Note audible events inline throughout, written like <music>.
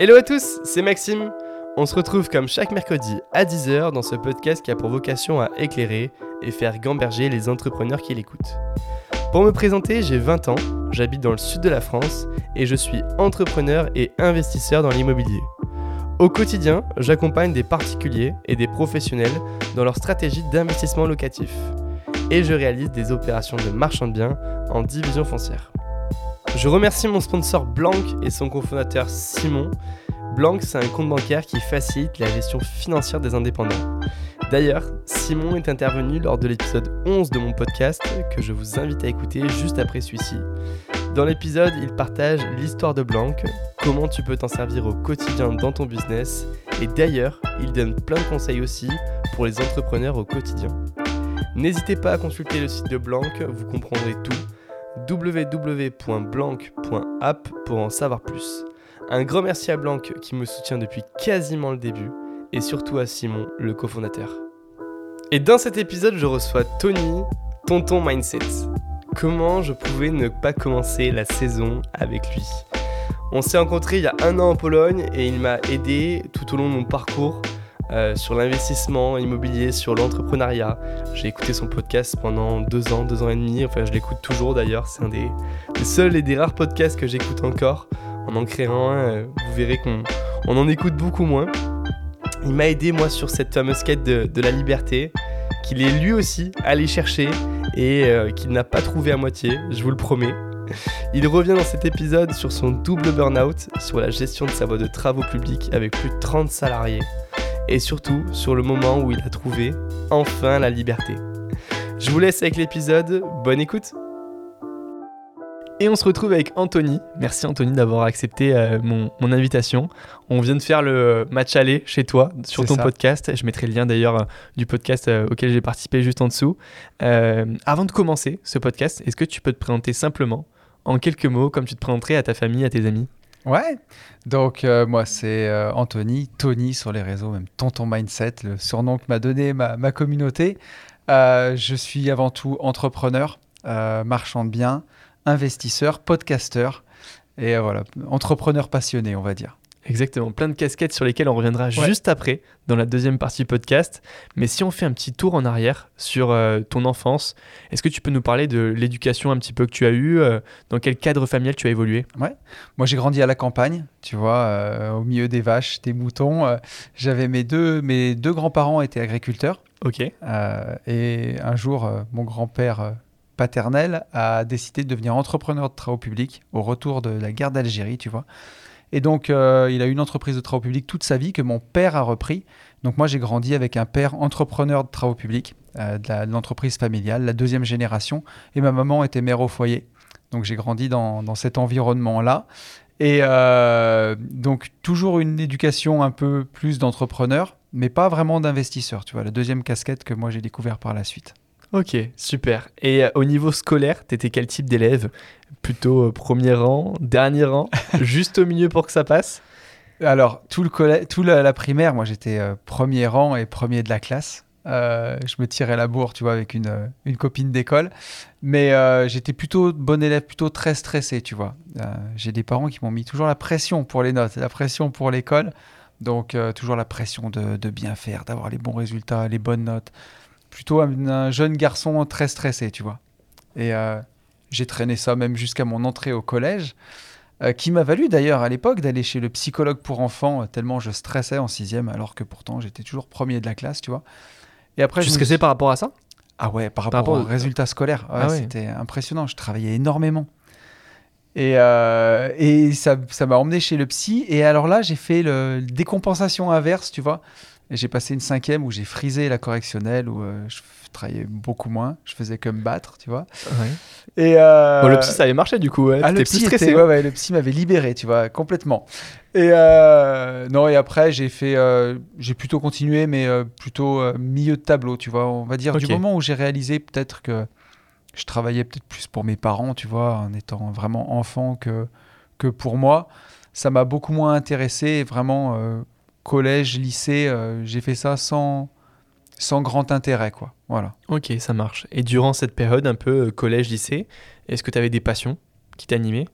Hello à tous, c'est Maxime. On se retrouve comme chaque mercredi à 10h dans ce podcast qui a pour vocation à éclairer et faire gamberger les entrepreneurs qui l'écoutent. Pour me présenter, j'ai 20 ans, j'habite dans le sud de la France et je suis entrepreneur et investisseur dans l'immobilier. Au quotidien, j'accompagne des particuliers et des professionnels dans leur stratégie d'investissement locatif. Et je réalise des opérations de marchand de biens en division foncière. Je remercie mon sponsor Blanc et son cofondateur Simon. Blanc, c'est un compte bancaire qui facilite la gestion financière des indépendants. D'ailleurs, Simon est intervenu lors de l'épisode 11 de mon podcast que je vous invite à écouter juste après celui-ci. Dans l'épisode, il partage l'histoire de Blanc, comment tu peux t'en servir au quotidien dans ton business, et d'ailleurs, il donne plein de conseils aussi pour les entrepreneurs au quotidien. N'hésitez pas à consulter le site de Blanc, vous comprendrez tout www.blanc.app pour en savoir plus. Un grand merci à Blanc qui me soutient depuis quasiment le début et surtout à Simon, le cofondateur. Et dans cet épisode, je reçois Tony, Tonton Mindset. Comment je pouvais ne pas commencer la saison avec lui? On s'est rencontrés il y a un an en Pologne et il m'a aidé tout au long de mon parcours euh, sur l'investissement immobilier, sur l'entrepreneuriat. J'ai écouté son podcast pendant deux ans, deux ans et demi. Enfin, je l'écoute toujours d'ailleurs. C'est un des, seuls et des rares podcasts que j'écoute encore. En en créant un, euh, vous verrez qu'on en écoute beaucoup moins. Il m'a aidé, moi, sur cette fameuse quête de, la liberté, qu'il est lui aussi allé chercher et euh, qu'il n'a pas trouvé à moitié, je vous le promets. Il revient dans cet épisode sur son double burn-out, sur la gestion de sa voie de travaux publics avec plus de 30 salariés et surtout sur le moment où il a trouvé enfin la liberté. Je vous laisse avec l'épisode, bonne écoute et on se retrouve avec Anthony. Merci Anthony d'avoir accepté euh, mon, invitation. On vient de faire le match aller chez toi sur ton podcast. Je mettrai le lien d'ailleurs euh, du podcast euh, auquel j'ai participé juste en dessous. avant de commencer ce podcast, est-ce que tu peux te présenter simplement en quelques mots comme tu te présenterais à ta famille, à tes amis? Ouais, donc euh, moi c'est euh, Anthony, Tony sur les réseaux, même Tonton Mindset, le surnom que m'a donné ma, communauté. Euh, je suis avant tout entrepreneur, marchand de biens, investisseur, podcasteur et voilà, entrepreneur passionné on va dire. Exactement, plein de casquettes sur lesquelles on reviendra juste après dans la deuxième partie podcast. Mais si on fait un petit tour en arrière sur euh, ton enfance, est-ce que tu peux nous parler de l'éducation un petit peu que tu as eue euh, Dans quel cadre familial tu as évolué? Ouais, moi j'ai grandi à la campagne, tu vois, euh, au milieu des vaches, des moutons. J'avais mes deux, mes deux grands-parents étaient agriculteurs. Ok. et un jour, mon grand-père paternel a décidé de devenir entrepreneur de travaux publics au retour de la guerre d'Algérie, tu vois. Et donc, euh, il a une entreprise de travaux publics toute sa vie que mon père a repris. Donc, moi, j'ai grandi avec un père entrepreneur de travaux publics, euh, de l'entreprise familiale, la deuxième génération. Et ma maman était mère au foyer. Donc, j'ai grandi dans, dans cet environnement-là. Et euh, donc, toujours une éducation un peu plus d'entrepreneur, mais pas vraiment d'investisseur. Tu vois, la deuxième casquette que moi, j'ai découvert par la suite. Ok, super. Et au niveau scolaire, tu étais quel type d'élève? Plutôt euh, premier rang, dernier rang, <laughs> juste au milieu pour que ça passe? Alors, tout, le tout la, primaire, moi j'étais euh, premier rang et premier de la classe. Euh, je me tirais la bourre, tu vois, avec une, une copine d'école. Mais j'étais plutôt bon élève, plutôt très stressé, tu vois. J'ai des parents qui m'ont mis toujours la pression pour les notes, la pression pour l'école. Donc, toujours la pression de, de bien faire, d'avoir les bons résultats, les bonnes notes. Plutôt un, jeune garçon très stressé, tu vois. Et j'ai traîné ça même jusqu'à mon entrée au collège, euh, qui m'a valu d'ailleurs à l'époque d'aller chez le psychologue pour enfants, euh, tellement je stressais en sixième, alors que pourtant j'étais toujours premier de la classe, tu vois. Et après, tu stressais par rapport à ça? Ah ouais, par rapport, aux résultats scolaires. Ah c'était impressionnant, je travaillais énormément. Et, euh, et ça m'a emmené chez le psy. Et alors là, j'ai fait le décompensation inverse, tu vois. Et j'ai passé une cinquième où j'ai frisé la correctionnelle, où je travaillais beaucoup moins. Je faisais que me battre, tu vois. Et euh, le psy, ça avait marché du coup. Ah, le, psy stressé. ouais, le psy m'avait libéré, tu vois, complètement. Et euh, non, et après, j'ai fait, euh, j'ai plutôt continué, mais plutôt milieu de tableau, tu vois. On va dire du moment où j'ai réalisé peut-être que je travaillais peut-être plus pour mes parents, tu vois, en étant vraiment enfant que, que pour moi. Ça m'a beaucoup moins intéressé. Vraiment, collège, lycée, j'ai fait ça sans sans grand intérêt, quoi. Voilà. Ok, ça marche. Et durant cette période, un peu euh, collège-lycée, est-ce que tu avais des passions qui t'animaient?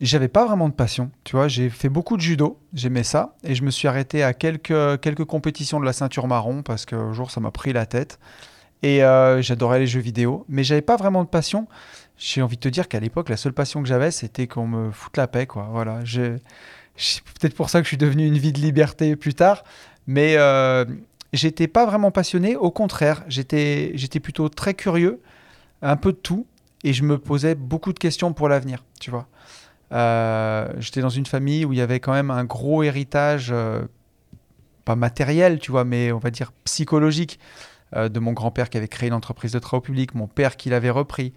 J'avais pas vraiment de passion. Tu vois, j'ai fait beaucoup de judo, j'aimais ça, et je me suis arrêté à quelques, quelques compétitions de la ceinture marron parce qu'un jour ça m'a pris la tête. Et euh, j'adorais les jeux vidéo, mais j'avais pas vraiment de passion. J'ai envie de te dire qu'à l'époque, la seule passion que j'avais, c'était qu'on me foute la paix, quoi. Voilà. C'est peut-être pour ça que je suis devenu une vie de liberté plus tard, mais euh, j'étais pas vraiment passionné. Au contraire, j'étais, j'étais plutôt très curieux, un peu de tout, et je me posais beaucoup de questions pour l'avenir, tu vois. Euh, j'étais dans une famille où il y avait quand même un gros héritage, euh, pas matériel, tu vois, mais on va dire psychologique, de mon grand-père qui avait créé une entreprise de travaux publics, mon père qui l'avait repris.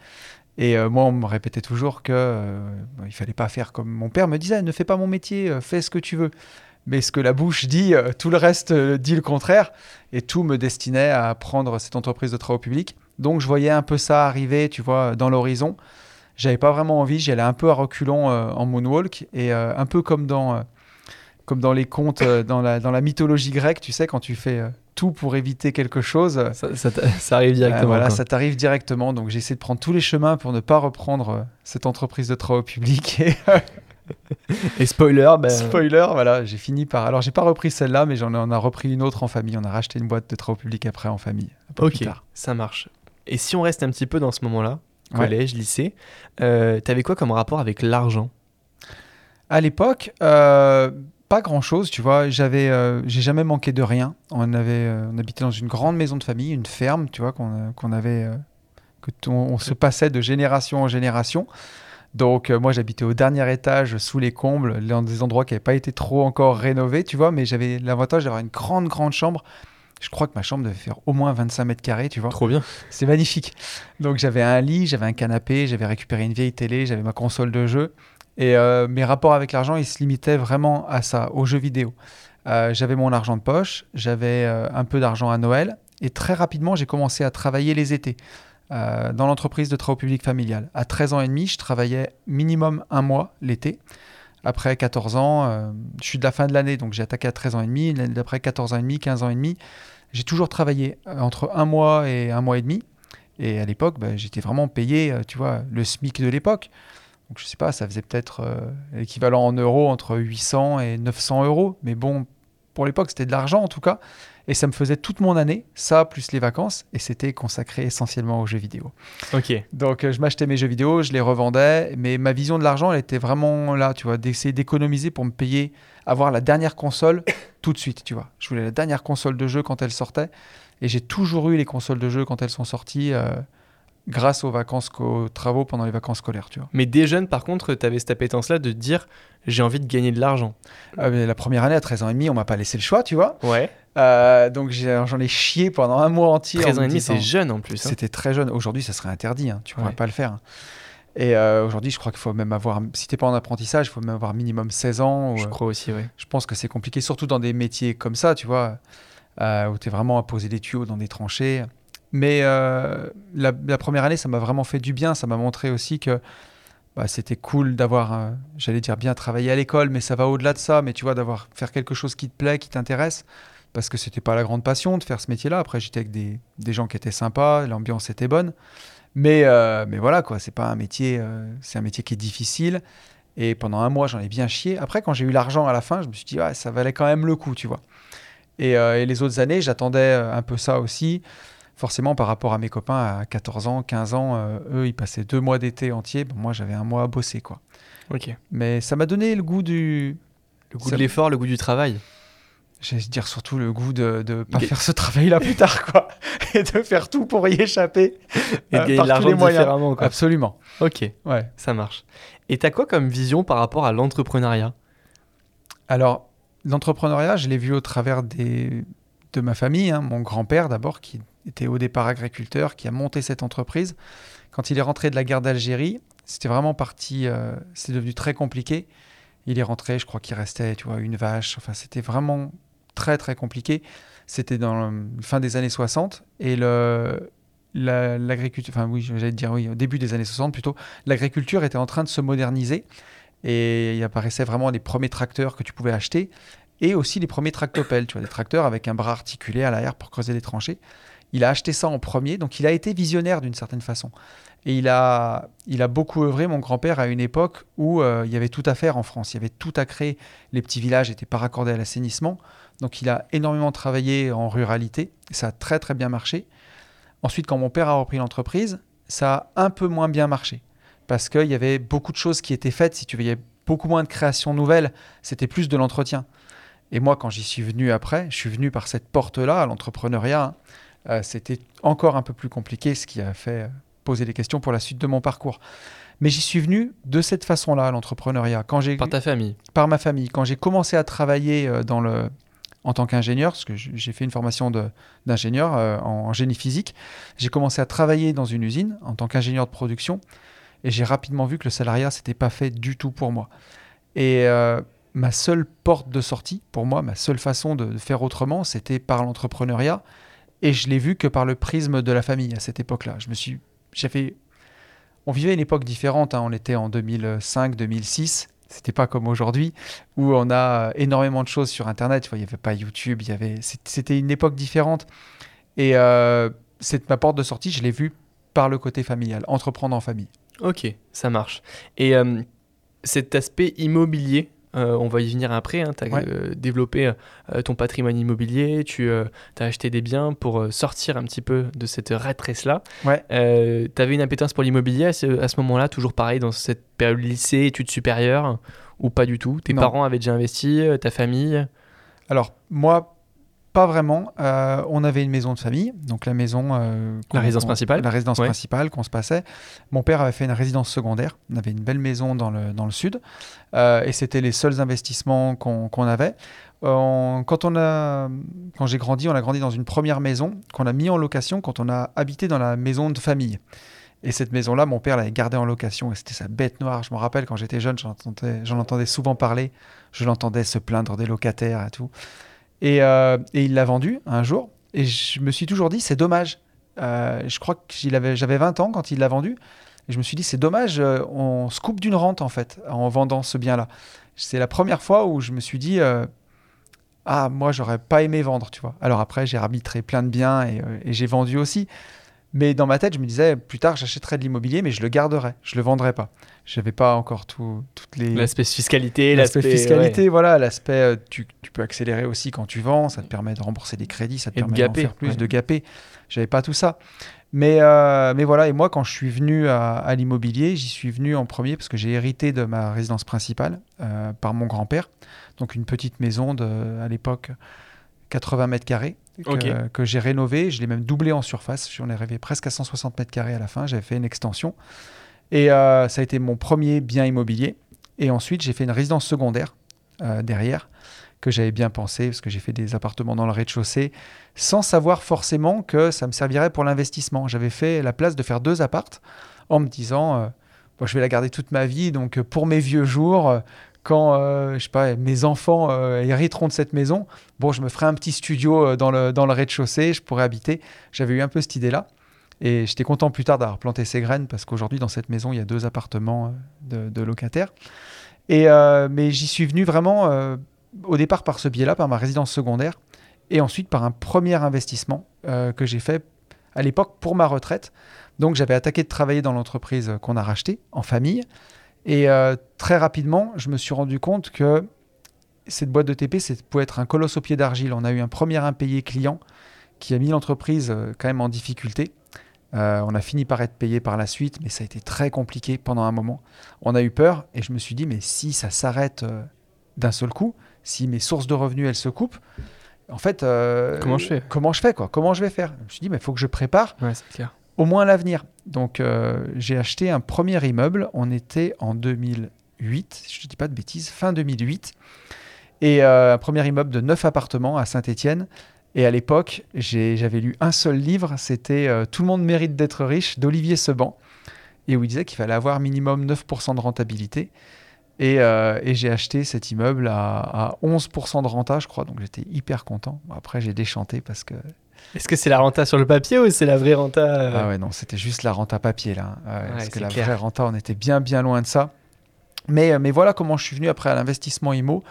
Et moi, on me répétait toujours que il fallait pas faire comme mon père me disait, ne fais pas mon métier, fais ce que tu veux. Mais ce que la bouche dit, tout le reste dit le contraire. Et tout me destinait à prendre cette entreprise de travaux publics. Donc, je voyais un peu ça arriver, tu vois, dans l'horizon j'avais pas vraiment envie, j'y allais un peu à reculons euh, en moonwalk et euh, un peu comme dans, euh, comme dans les contes, dans, la, dans la mythologie grecque, tu sais, quand tu fais tout pour éviter quelque chose. Ça, ça, <laughs> arrive directement. voilà, ça t'arrive directement. Donc j'ai essayé de prendre tous les chemins pour ne pas reprendre cette entreprise de travaux publics. Et, <laughs> et spoiler, ben... spoiler, voilà, j'ai fini par. Alors j'ai pas repris celle-là, mais j'en ai, a repris une autre en famille. On a racheté une boîte de travaux publics après en famille. ok, ça marche. Et si on reste un petit peu dans ce moment-là, collège, lycée. Euh, tu avais quoi comme rapport avec l'argent? À l'époque, euh, pas grand chose, tu vois. J'avais, euh, j'ai jamais manqué de rien. On avait, on habitait dans une grande maison de famille, une ferme, tu vois, qu'on, avait, que on, se passait de génération en génération. Donc moi j'habitais au dernier étage sous les combles, dans des endroits qui n'avaient pas été trop encore rénovés, tu vois, mais j'avais l'avantage d'avoir une grande grande chambre je crois que ma chambre devait faire au moins 25 mètres carrés, tu vois. Trop bien. C'est magnifique. Donc j'avais un lit, j'avais un canapé, j'avais récupéré une vieille télé, j'avais ma console de jeu. Et euh, mes rapports avec l'argent, ils se limitaient vraiment à ça, aux jeux vidéo. Euh, j'avais mon argent de poche, j'avais euh, un peu d'argent à Noël. Et très rapidement, j'ai commencé à travailler les étés dans l'entreprise de travaux publics familial. À 13 ans et demi, je travaillais minimum un mois l'été. Après 14 ans, je suis de la fin de l'année, donc j'ai attaqué à 13 ans et demi. L'année d'après, 14 ans et demi, 15 ans et demi. J'ai toujours travaillé entre un mois et un mois et demi. Et à l'époque, bah, j'étais vraiment payé, tu vois, le SMIC de l'époque. Donc je sais pas, ça faisait peut-être euh, l'équivalent en euros entre 800 et 900 euros. Mais bon, pour l'époque, c'était de l'argent en tout cas. Et ça me faisait toute mon année, ça plus les vacances, et c'était consacré essentiellement aux jeux vidéo. Ok. Donc je m'achetais mes jeux vidéo, je les revendais, mais ma vision de l'argent, elle était vraiment là, tu vois, d'essayer d'économiser pour me payer avoir la dernière console <coughs> tout de suite, tu vois. Je voulais la dernière console de jeu quand elle sortait. Et j'ai toujours eu les consoles de jeu quand elles sont sorties. Euh, grâce aux vacances, aux travaux pendant les vacances scolaires, tu vois. Mais des jeunes, par contre, tu avais cette appétence-là de dire j'ai envie de gagner de l'argent. Ah, la première année, à 13 ans et demi, on m'a pas laissé le choix, tu vois. Ouais. Euh, donc j'en ai, chié pendant un mois entier. 13 ans et demi, c'est jeune en plus. Hein. C'était très jeune. Aujourd'hui, ça serait interdit, hein. tu pourrais pas le faire. Et euh, aujourd'hui, je crois qu'il faut même avoir, si t'es pas en apprentissage, il faut même avoir minimum 16 ans. je crois aussi, oui. Je pense que c'est compliqué, surtout dans des métiers comme ça, tu vois, euh, où tu es vraiment à poser des tuyaux dans des tranchées. Mais euh, la, première année, ça m'a vraiment fait du bien. Ça m'a montré aussi que bah, c'était cool d'avoir, j'allais dire bien travailler à l'école, mais ça va au-delà de ça. Mais tu vois, d'avoir faire quelque chose qui te plaît, qui t'intéresse, parce que c'était pas la grande passion de faire ce métier-là. Après, j'étais avec des, des gens qui étaient sympas, l'ambiance était bonne. Mais, euh, mais voilà, quoi, c'est pas un métier, euh, c'est un métier qui est difficile. Et pendant un mois, j'en ai bien chié. Après, quand j'ai eu l'argent à la fin, je me suis dit, ouais, ça valait quand même le coup, tu vois. Euh, et les autres années, j'attendais un peu ça aussi. Forcément, par rapport à mes copains à 14 ans, 15 ans, eux, ils passaient deux mois d'été entier. moi, j'avais un mois à bosser, quoi. Ok. Mais ça m'a donné le goût du. Le goût de l'effort, le goût du travail. J'allais dire surtout le goût de ne pas faire ce travail-là plus tard, quoi. <laughs> Et de faire tout pour y échapper. Et de euh, gagner l'argent différemment, quoi. Absolument. Ok, ouais, ça marche. Et tu as quoi comme vision par rapport à l'entrepreneuriat? Alors, l'entrepreneuriat, je l'ai vu au travers des... de ma famille. Hein. Mon grand-père, d'abord, qui était au départ agriculteur, qui a monté cette entreprise. Quand il est rentré de la guerre d'Algérie, c'était vraiment parti, euh, c'est devenu très compliqué. Il est rentré, je crois qu'il restait, tu vois, une vache. Enfin, c'était vraiment très très compliqué. C'était dans la fin des années 60 et le, l'agriculture, enfin oui, j'allais dire oui, au début des années 60 plutôt, l'agriculture était en train de se moderniser et il apparaissait vraiment les premiers tracteurs que tu pouvais acheter et aussi les premiers tractopelles, tu vois, des tracteurs avec un bras articulé à l'arrière pour creuser les tranchées. Il a acheté ça en premier, donc il a été visionnaire d'une certaine façon. Et il a, il a beaucoup œuvré, mon grand-père, à une époque où euh, il y avait tout à faire en France. Il y avait tout à créer. Les petits villages n'étaient pas raccordés à l'assainissement. Donc il a énormément travaillé en ruralité. Ça a très très bien marché. Ensuite, quand mon père a repris l'entreprise, ça a un peu moins bien marché. Parce qu'il y avait beaucoup de choses qui étaient faites. Si tu veux, il y avait beaucoup moins de créations nouvelles. C'était plus de l'entretien. Et moi, quand j'y suis venu après, je suis venu par cette porte-là, à l'entrepreneuriat. Hein. Euh, c'était encore un peu plus compliqué, ce qui a fait euh, poser des questions pour la suite de mon parcours. Mais j'y suis venu de cette façon-là, l'entrepreneuriat. Quand j'ai par ta famille Par ma famille. Quand j'ai commencé à travailler euh, dans le, en tant qu'ingénieur, parce que j'ai fait une formation d'ingénieur en, génie physique, j'ai commencé à travailler dans une usine en tant qu'ingénieur de production, et j'ai rapidement vu que le salariat, c'était pas fait du tout pour moi. Et ma seule porte de sortie, pour moi, ma seule façon de, faire autrement, c'était par l'entrepreneuriat. Et je l'ai vu que par le prisme de la famille à cette époque-là. Je me suis, fait, on vivait une époque différente. Hein. On était en 2005, 2006. C'était pas comme aujourd'hui où on a énormément de choses sur Internet. Il n'y avait pas YouTube. Il y avait, c'était une époque différente. Et euh, c'est ma porte de sortie. Je l'ai vue par le côté familial, entreprendre en famille. Ok, ça marche. Et euh, cet aspect immobilier, euh, on va y venir après. Hein. tu as euh, développé euh, ton patrimoine immobilier, tu as acheté des biens pour sortir un petit peu de cette rat race-là. Ouais. tu avais une impétence pour l'immobilier à ce, moment-là, toujours pareil, dans cette période lycée, études supérieures, ou pas du tout? Tes parents avaient déjà investi, ta famille? Alors, moi, pas vraiment. Euh, on avait une maison de famille, donc la maison. Euh, la résidence principale La résidence principale qu'on se passait. Mon père avait fait une résidence secondaire. On avait une belle maison dans le, dans le sud. Euh, et c'était les seuls investissements qu'on avait. quand on a, quand j'ai grandi, on a grandi dans une première maison qu'on a mis en location quand on a habité dans la maison de famille. Et cette maison-là, mon père l'avait gardée en location et c'était sa bête noire. Je me rappelle quand j'étais jeune, j'en entendais, entendais, souvent parler. Je l'entendais se plaindre des locataires et tout. Euh, et, il l'a vendu un jour. Et je me suis toujours dit, c'est dommage. Euh, je crois que j'avais 20 ans quand il l'a vendu. Et je me suis dit, c'est dommage, euh, on se coupe d'une rente en fait en vendant ce bien-là. C'est la première fois où je me suis dit, ah, moi, j'aurais pas aimé vendre, tu vois. Alors après, j'ai arbitré plein de biens et, et j'ai vendu aussi. Mais dans ma tête, je me disais, plus tard, j'achèterai de l'immobilier, mais je le garderai, je le vendrai pas. Je n'avais pas encore tout, toutes les. L'aspect fiscalité, l'aspect fiscalité, voilà, l'aspect, euh, tu, tu, peux accélérer aussi quand tu vends, ça te permet de rembourser des crédits, ça te permet de faire plus, de gaper. J'avais pas tout ça. Mais, euh, mais voilà, et moi, quand je suis venu à, l'immobilier, j'y suis venu en premier parce que j'ai hérité de ma résidence principale euh, par mon grand-père. Donc une petite maison de, à l'époque, 80 mètres carrés que, j'ai rénové. Je l'ai même doublé en surface. J'en ai rêvé presque à 160 mètres carrés à la fin. J'avais fait une extension. Et euh, ça a été mon premier bien immobilier. Et ensuite, j'ai fait une résidence secondaire euh, derrière que j'avais bien pensé parce que j'ai fait des appartements dans le rez-de-chaussée sans savoir forcément que ça me servirait pour l'investissement. J'avais fait la place de faire deux appartes en me disant euh, je vais la garder toute ma vie donc pour mes vieux jours quand euh, je sais pas, mes enfants euh, hériteront de cette maison, bon, je me ferai un petit studio euh, dans le, dans le rez-de-chaussée, je pourrais habiter. J'avais eu un peu cette idée-là. Et j'étais content plus tard d'avoir planté ces graines parce qu'aujourd'hui, dans cette maison, il y a deux appartements de, locataires. Et, mais j'y suis venu vraiment au départ par ce biais-là, par ma résidence secondaire, et ensuite par un premier investissement que j'ai fait à l'époque pour ma retraite. Donc j'avais attaqué de travailler dans l'entreprise qu'on a rachetée en famille. Et euh, très rapidement, je me suis rendu compte que cette boîte de TP, c'est pouvait être un colosse au pied d'argile. On a eu un premier impayé client qui a mis l'entreprise euh, quand même en difficulté. Euh, on a fini par être payé par la suite, mais ça a été très compliqué pendant un moment. On a eu peur et je me suis dit, mais si ça s'arrête d'un seul coup, si mes sources de revenus, elles se coupent, en fait, comment je fais? Comment je fais quoi? Comment je vais faire? Je me suis dit, mais il faut que je prépare. Ouais, c'est clair au moins l'avenir. Donc euh, j'ai acheté un premier immeuble, on était en 2008, je ne dis pas de bêtises, fin 2008, et euh, un premier immeuble de 9 appartements à Saint-Étienne. Et à l'époque, j'avais lu un seul livre, c'était euh, Tout le monde mérite d'être riche d'Olivier Seban, et où il disait qu'il fallait avoir minimum 9% de rentabilité. Et, j'ai acheté cet immeuble à, à 11% de renta, je crois, donc j'étais hyper content. Après, j'ai déchanté parce que est-ce que c'est la renta sur le papier ou c'est la vraie renta euh Ah ouais, non, c'était juste la renta papier là. parce que la vraie renta, on était bien, bien loin de ça. Mais, euh, mais voilà comment je suis venu après à l'investissement IMO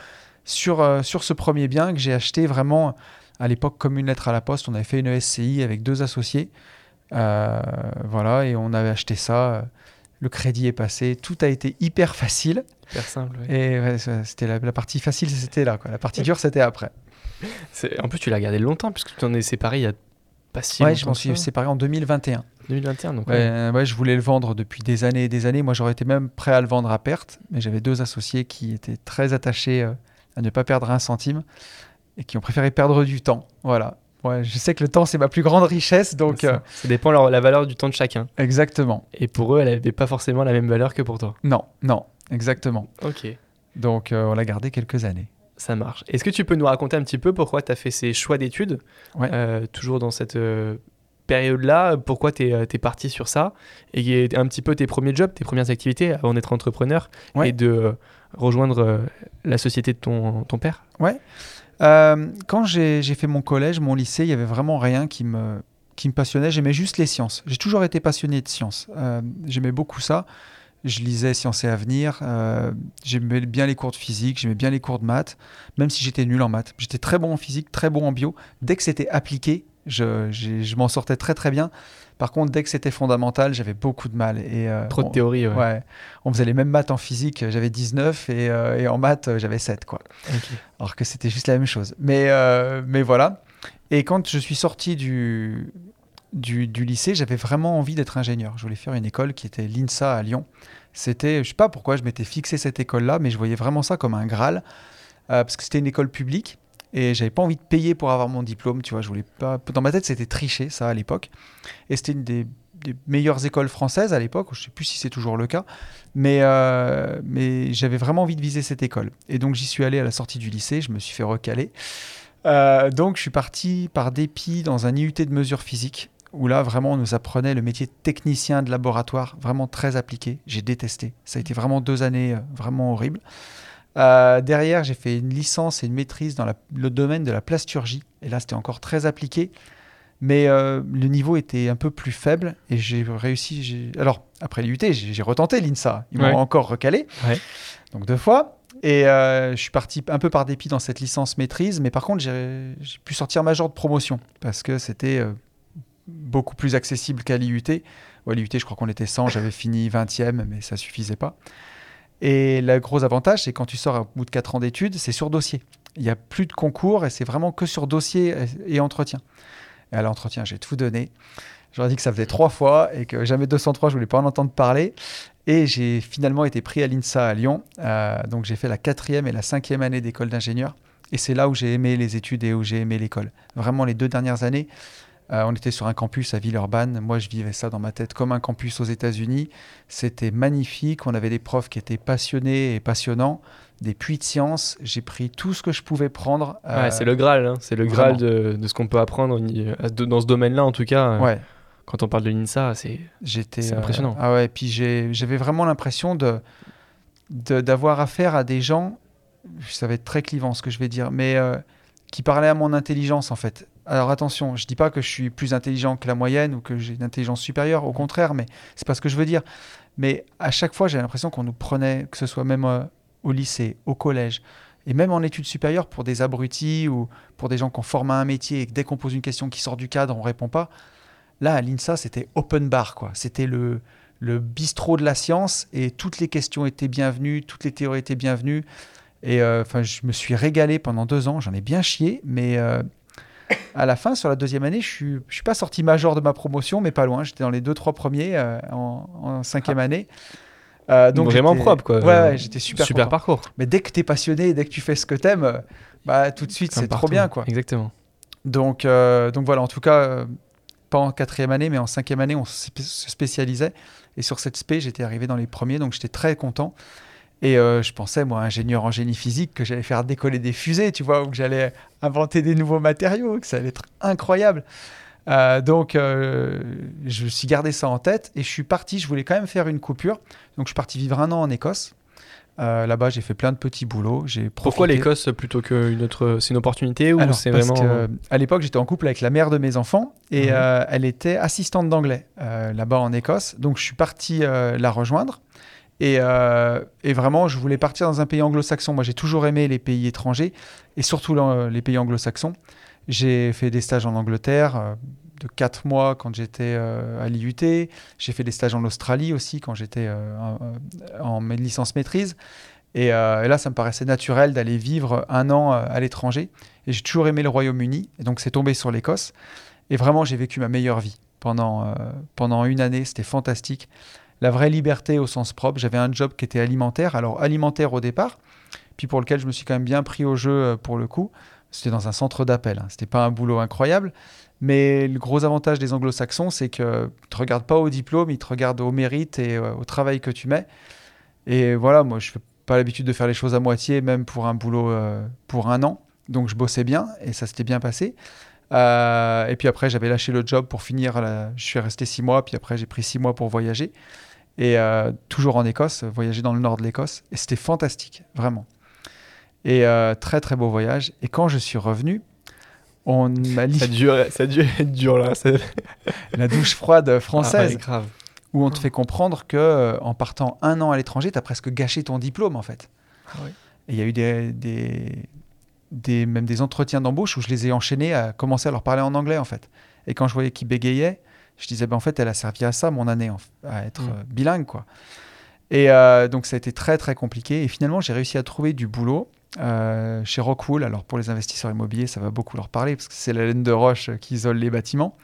sur, euh, sur ce premier bien que j'ai acheté vraiment à l'époque comme une lettre à la poste. On avait fait une SCI avec deux associés. Euh, voilà, et on avait acheté ça. Le crédit est passé, tout a été hyper facile. Hyper simple. oui. Et ouais, c'était la, la partie facile, c'était là. Quoi. La partie dure, c'était après. En plus, tu l'as gardé longtemps puisque tu t'en es séparé il y a pas si ouais, longtemps. je m'en suis séparé en 2021. 2021, donc. Ouais, ouais. euh, ouais, je voulais le vendre depuis des années et des années. Moi, j'aurais été même prêt à le vendre à perte, mais j'avais deux associés qui étaient très attachés euh, à ne pas perdre un centime et qui ont préféré perdre du temps. Voilà. Ouais, je sais que le temps, c'est ma plus grande richesse, donc ça, euh, ça dépend leur- la valeur du temps de chacun. exactement. Et pour eux, elle n'avait pas forcément la même valeur que pour toi. Non, non, exactement. Ok, Donc, euh, on l'a gardé quelques années. Ça marche. Est-ce que tu peux nous raconter un petit peu pourquoi tu as fait ces choix d'études Ouais. Euh, Toujours dans cette euh, période-là, pourquoi tu es, parti sur ça? Et un petit peu tes premiers jobs, tes premières activités avant d'être entrepreneur Ouais. et de euh, rejoindre euh, la société de ton, ton père? Euh, quand j'ai fait mon collège, mon lycée, il y avait vraiment rien qui me, qui me passionnait. J'aimais juste les sciences. J'ai toujours été passionné de sciences. Euh, J'aimais beaucoup ça. Je lisais Sciences et Avenir. euh, j'aimais bien les cours de physique. J'aimais bien les cours de maths, même si j'étais nul en maths. J'étais très bon en physique, très bon en bio. Dès que c'était appliqué, je, m'en sortais très très bien. Par contre, dès que c'était fondamental, j'avais beaucoup de mal. Et, euh, Trop de on- théorie, ouais. Ouais. On faisait les mêmes maths en physique, j'avais 19 et, euh, et en maths, j'avais 7. Quoi alors que c'était juste la même chose. Mais, mais voilà. Et quand je suis sorti du, du, du lycée, j'avais vraiment envie d'être ingénieur. Je voulais faire une école qui était l'INSA à Lyon. C'était, je sais pas pourquoi je m'étais fixé cette école-là, mais je voyais vraiment ça comme un Graal, euh, parce que c'était une école publique et j'avais pas envie de payer pour avoir mon diplôme. Tu vois, je voulais pas. Dans ma tête, c'était tricher ça à l'époque. Et c'était une des, meilleures écoles françaises à l'époque. Je sais plus si c'est toujours le cas, mais euh, mais j'avais vraiment envie de viser cette école. Et donc j'y suis allé à la sortie du lycée. Je me suis fait recaler. Euh, donc je suis parti par dépit dans un IUT de mesure physique où là vraiment on nous apprenait le métier de technicien de laboratoire, vraiment très appliqué. J'ai détesté. Ça a été vraiment deux années euh, vraiment horribles. Euh, derrière, j'ai fait une licence et une maîtrise dans la- le domaine de la plasturgie. Et là, c'était encore très appliqué. Mais euh, le niveau était un peu plus faible et j'ai réussi. Alors, après l'IUT, j'ai retenté l'INSA. Ils m'ont Ouais. encore recalé. Ouais. Donc, deux fois. Et euh, je suis parti un peu par dépit dans cette licence maîtrise. Mais par contre, j'ai j'ai pu sortir major de promotion parce que c'était euh, beaucoup plus accessible qu'à l'IUT. Ouais, l'IUT, je crois qu'on était 100. J'avais fini 20e, mais ça suffisait pas. Et le gros avantage, c'est quand tu sors au bout de 4 ans d'études, c'est sur dossier. Il n'y a plus de concours et c'est vraiment que sur dossier et entretien. Et à l'entretien, j'ai tout donné. J'aurais dit que ça faisait trois fois et que jamais 203, je voulais pas en entendre parler. Et j'ai finalement été pris à l'INSA à Lyon. Euh, donc j'ai fait la quatrième et la cinquième année d'école d'ingénieur. Et c'est là où j'ai aimé les études et où j'ai aimé l'école. Vraiment les deux dernières années, euh, on était sur un campus à Villeurbanne. Moi, je vivais ça dans ma tête comme un campus aux États-Unis. C'était magnifique. On avait des profs qui étaient passionnés et passionnants, des puits de science. J'ai pris tout ce que je pouvais prendre. Ouais, euh, c'est le Graal, hein. c'est le Graal de, de ce qu'on peut apprendre de- dans ce domaine-là, en tout cas. euh, Ouais, Quand on parle de l'INSA, c'est euh, impressionnant. ah ouais, puis j'ai- j'avais vraiment l'impression de de- d'avoir affaire à des gens. Ça va être très clivant ce que je vais dire, mais euh, qui parlaient à mon intelligence en fait. Alors attention, je dis pas que je suis plus intelligent que la moyenne ou que j'ai une intelligence supérieure, au contraire, mais c'est pas ce que je veux dire. Mais à chaque fois, j'ai l'impression qu'on nous prenait, que ce soit même euh, au lycée, au collège, et même en études supérieures pour des abrutis ou pour des gens qui ont formé un métier et que dès qu'on pose une question qui sort du cadre, on répond pas. Là, à l'INSA, c'était open bar, quoi. C'était le, le bistrot de la science et toutes les questions étaient bienvenues, toutes les théories étaient bienvenues. Et euh, enfin, je me suis régalé pendant deux ans. J'en ai bien chié, mais euh, à la fin, sur la deuxième année, je suis, je suis pas sorti major de ma promotion, mais pas loin. J'étais dans les deux, trois premiers euh, en, en cinquième année. Euh, donc Vraiment propre, quoi. Ouais, ouais, j'étais super. super content. parcours. Mais dès que tu es passionné, dès que tu fais ce que t'aimes, euh, bah tout de suite c'est trop bien, quoi. Exactement. Donc, euh, donc voilà, en tout cas, pas en quatrième année, mais en cinquième année, on se spécialisait. Et sur cette spé, j'étais arrivé dans les premiers, donc j'étais très content. Et euh, je pensais, moi, ingénieur en génie physique, que j'allais faire décoller des fusées, tu vois, ou que j'allais inventer des nouveaux matériaux, que ça allait être incroyable. Euh, donc, euh, je me suis gardé ça en tête et je suis parti. Je voulais quand même faire une coupure. Donc, je suis parti vivre un an en Écosse. Euh, Là-bas, j'ai fait plein de petits boulots. J'ai Pourquoi l'Écosse plutôt qu'une autre C'est une opportunité ou c'est vraiment. que, à l'époque, j'étais en couple avec la mère de mes enfants et Mhm. elle était assistante d'anglais là-bas en Écosse. Donc, je suis parti la rejoindre. Et, euh, et vraiment, je voulais partir dans un pays anglo-saxon. Moi, j'ai toujours aimé les pays étrangers et surtout l'an- les pays anglo-saxons. J'ai fait des stages en Angleterre, euh, de 4 mois quand j'étais à l'IUT. J'ai fait des stages en Australie aussi quand j'étais en, en licence maîtrise. Et, là, ça me paraissait naturel d'aller vivre un an à l'étranger. Et j'ai toujours aimé le Royaume-Uni. Et donc, c'est tombé sur l'Écosse. Et vraiment, j'ai vécu ma meilleure vie pendant, pendant une année. C'était fantastique la vraie liberté au sens propre. J'avais un job qui était alimentaire, alors alimentaire au départ, puis pour lequel je me suis quand même bien pris au jeu euh, pour le coup. C'était dans un centre d'appel, hein. c'était pas un boulot incroyable, mais le gros avantage des anglo-saxons, c'est qu'ils ne te regardent pas au diplôme, ils te regardent au mérite et euh, au travail que tu mets. Et voilà, moi je n'ai pas l'habitude de faire les choses à moitié, même pour un boulot euh, pour un an. Donc je bossais bien et ça s'était bien passé. Et puis après, j'avais lâché le job pour finir. Je suis resté six mois, puis après, j'ai pris six mois pour voyager et euh, toujours en Écosse, voyager dans le nord de l'Écosse. Et c'était fantastique, vraiment. Et euh, très très beau voyage. Et quand je suis revenu, on <laughs> m'a Ça dure, ça dure <laughs> être dur là. <laughs> La douche froide française. Ah, grave. Où on te fait comprendre que euh, en partant un an à l'étranger, tu as presque gâché ton diplôme en fait. Ah et il y a eu des, des, des, même des entretiens d'embauche où je les ai enchaînés à commencer à leur parler en anglais en fait. Et quand je voyais qu'ils bégayaient, je disais, ben, en fait, elle a servi à ça, mon année, à être mm. euh, bilingue, quoi. Et euh, donc, ça a été très, très compliqué. Et finalement, j'ai réussi à trouver du boulot euh, chez Rockwool. Alors, pour les investisseurs immobiliers, ça va beaucoup leur parler parce que c'est la laine de roche qui isole les bâtiments.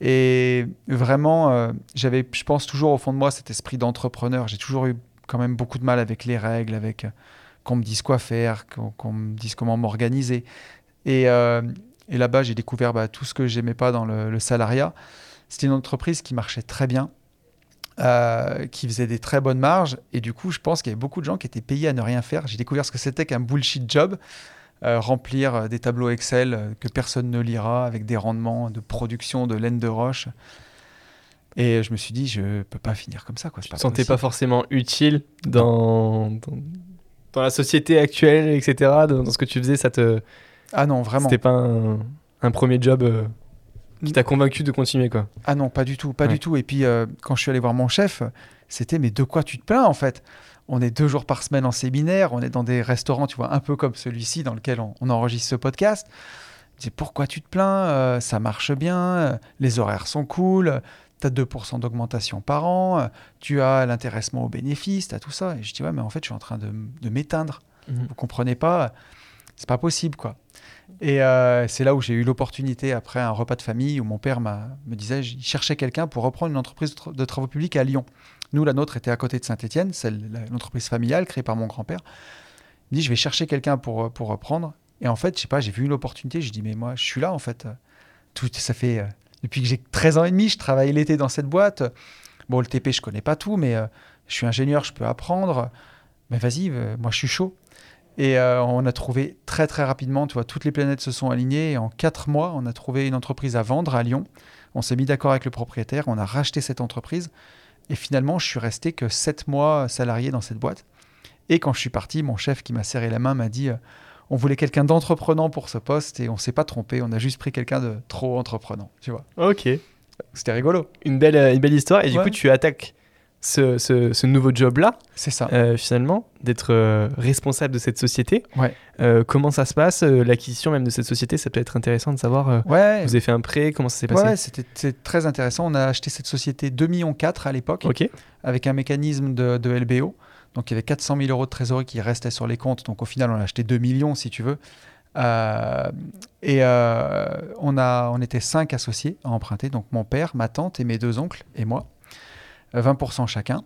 Et vraiment, j'avais, je pense, toujours au fond de moi cet esprit d'entrepreneur. J'ai toujours eu quand même beaucoup de mal avec les règles, avec qu'on me dise quoi faire, qu'on, me dise comment m'organiser. Et, et là-bas, j'ai découvert bah, tout ce que j'aimais pas dans le, le salariat. C'était une entreprise qui marchait très bien, euh, qui faisait des très bonnes marges. Et du coup, je pense qu'il y avait beaucoup de gens qui étaient payés à ne rien faire. J'ai découvert ce que c'était qu'un bullshit job. Euh, remplir euh, des tableaux Excel que personne ne lira avec des rendements de production de laine de roche. Et je me suis dit, je peux pas finir comme ça. Quoi. Tu te sentais pas forcément utile dans, dans, la société actuelle, etc. Dans, ce que tu faisais, ça te. Ah non, vraiment. C'était pas un, premier job qui t'a convaincu de continuer quoi Ah non, pas du tout, pas du tout. Et puis euh, quand je suis allé voir mon chef, c'était mais de quoi tu te plains en fait? On est deux jours par semaine en séminaire, on est dans des restaurants, tu vois, un peu comme celui-ci dans lequel on, enregistre ce podcast. Je dis pourquoi tu te plains? Euh, Ça marche bien, euh, les horaires sont cool, tu as 2% d'augmentation par an, tu as l'intéressement aux bénéfices, tu as tout ça. Et je dis ouais, mais en fait, je suis en train de, m'éteindre. Mhm. Vous comprenez pas C'est pas possible quoi. Et euh, c'est là où j'ai eu l'opportunité, après un repas de famille, où mon père me disait qu'il cherchait quelqu'un pour reprendre une entreprise de travaux publics à Lyon. Nous, la nôtre était à côté de Saint-Etienne, c'est l'entreprise familiale créée par mon grand-père. Il me dit, je vais chercher quelqu'un pour, pour reprendre. Et en fait, je sais pas, j'ai vu une opportunité, je dis, mais moi, je suis là, en fait. Tout, ça fait, euh, depuis que j'ai 13 ans et demi, je travaille l'été dans cette boîte. Bon, le TP, je connais pas tout, mais euh, je suis ingénieur, je peux apprendre. Mais vas-y, moi, je suis chaud. Et euh, on a trouvé très très rapidement, tu vois, toutes les planètes se sont alignées et en quatre mois, on a trouvé une entreprise à vendre à Lyon. On s'est mis d'accord avec le propriétaire, on a racheté cette entreprise et finalement, je suis resté que sept mois salarié dans cette boîte. Et quand je suis parti, mon chef qui m'a serré la main m'a dit euh, on voulait quelqu'un d'entreprenant pour ce poste et on s'est pas trompé, on a juste pris quelqu'un de trop entreprenant, tu vois. Ok. C'était rigolo. Une belle, une belle histoire. Et du coup, tu attaques ce, ce, nouveau job-là. C'est ça. Euh, finalement, d'être euh, responsable de cette société. Ouais. Euh, comment ça se passe L'acquisition même de cette société, ça peut être intéressant de savoir. ouais. Vous avez fait un prêt, comment ça s'est passé? Ouais, c'était très intéressant. On a acheté cette société 2,4 millions à l'époque, Ok. avec un mécanisme de, de, LBO. Donc il y avait 400 000 euros de trésorerie qui restaient sur les comptes. Donc au final, on a acheté 2 millions, si tu veux. et on, a, on était cinq associés à emprunter, donc mon père, ma tante et mes deux oncles et moi. 20% chacun.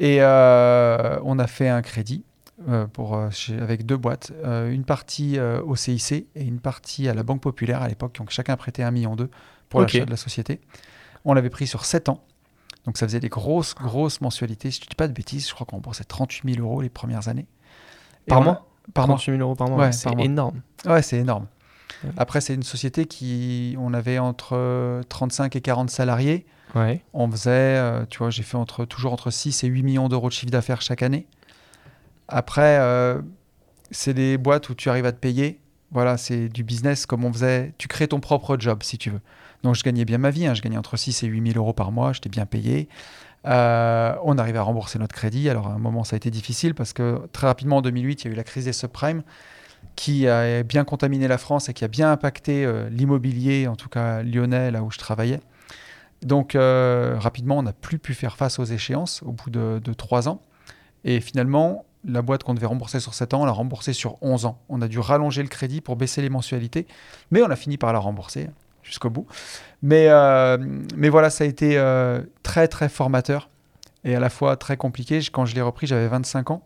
Et euh, on a fait un crédit euh, pour, euh, avec deux boîtes, une partie au CIC et une partie à la Banque Populaire à l'époque, donc chacun prêté un million d'euros pour l'achat de la société. On l'avait pris sur 7 ans, donc ça faisait des grosses, grosses mensualités. Si je ne dis pas de bêtises, je crois qu'on remboursait 38 000 euros les premières années. par mois? Par 38 000 euros par mois, c'est énorme. Ouais, c'est énorme. Après, c'est une société qui, on avait entre 35 et 40 salariés. On faisait, euh, tu vois, j'ai fait entre, toujours entre 6 et 8 millions d'euros de chiffre d'affaires chaque année. Après, euh, c'est des boîtes où tu arrives à te payer. Voilà, c'est du business comme on faisait. Tu crées ton propre job, si tu veux. Donc, je gagnais bien ma vie. Hein. Je gagnais entre 6 et 8 000 euros par mois. J'étais bien payé. Euh, on arrivait à rembourser notre crédit. Alors, à un moment, ça a été difficile parce que très rapidement, en 2008, il y a eu la crise des subprimes. qui a bien contaminé la France et qui a bien impacté euh, l'immobilier, en tout cas lyonnais, là où je travaillais. Donc euh, rapidement, on n'a plus pu faire face aux échéances au bout de, trois ans. Et finalement, la boîte qu'on devait rembourser sur 7 ans, on l'a remboursée sur 11 ans. On a dû rallonger le crédit pour baisser les mensualités, mais on a fini par la rembourser jusqu'au bout. Mais, euh, mais voilà, ça a été très très formateur et à la fois très compliqué. Quand je l'ai repris, j'avais 25 ans.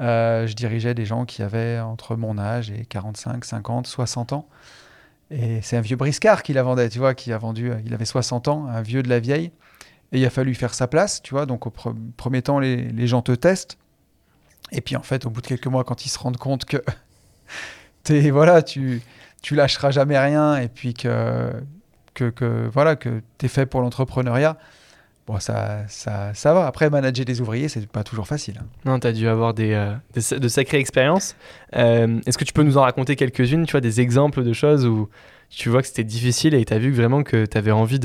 Euh, je dirigeais des gens qui avaient entre mon âge et 45, 50, 60 ans. Et c'est un vieux briscard qui la vendait, tu vois, qui a vendu, il avait 60 ans, un vieux de la vieille. Et il a fallu faire sa place, tu vois. Donc au premier temps, les, gens te testent. Et puis en fait, au bout de quelques mois, quand ils se rendent compte que <laughs> es, voilà, tu, tu lâcheras jamais rien et puis que, que, que voilà, que tu es fait pour l'entrepreneuriat, Bon, ça, ça, ça va. Après, manager des ouvriers, c'est pas toujours facile. Hein. Non, tu as dû avoir des, euh, de sacrées expériences. Euh, est-ce que tu peux nous en raconter quelques-unes, tu vois, des exemples de choses où tu vois que c'était difficile et tu as vu vraiment que tu avais envie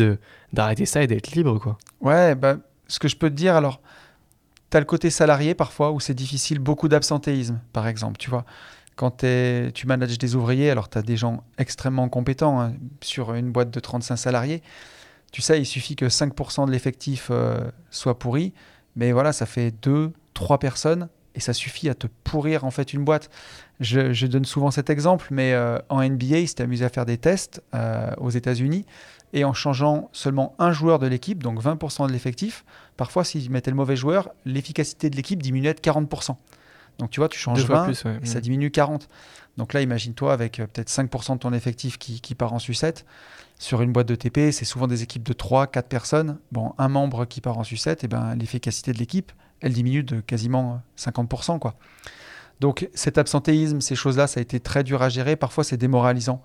d'arrêter ça et d'être libre, quoi? Ouais, bah, ce que je peux te dire, alors, tu as le côté salarié parfois où c'est difficile, beaucoup d'absentéisme, par exemple, tu vois. Quand tu manages des ouvriers, alors tu as des gens extrêmement compétents hein, sur une boîte de 35 salariés tu sais, il suffit que 5% de l'effectif euh, soit pourri, mais voilà, ça fait 2, 3 personnes et ça suffit à te pourrir en fait une boîte. Je, donne souvent cet exemple, mais euh, en NBA, ils s'étaient amusés à faire des tests euh, aux États-Unis et en changeant seulement un joueur de l'équipe, donc 20% de l'effectif, parfois s'ils mettaient le mauvais joueur, l'efficacité de l'équipe diminuait de 40%. Donc tu vois, tu changes 20 et ça diminue 40. Donc là, imagine-toi avec peut-être 5% de ton effectif qui, qui part en sucette sur une boîte de TP, c'est souvent des équipes de 3, 4 personnes. Bon, un membre qui part en sucette, et eh ben, l'efficacité de l'équipe, elle diminue de quasiment 50%. Quoi. Donc cet absentéisme, ces choses-là, ça a été très dur à gérer. Parfois, c'est démoralisant.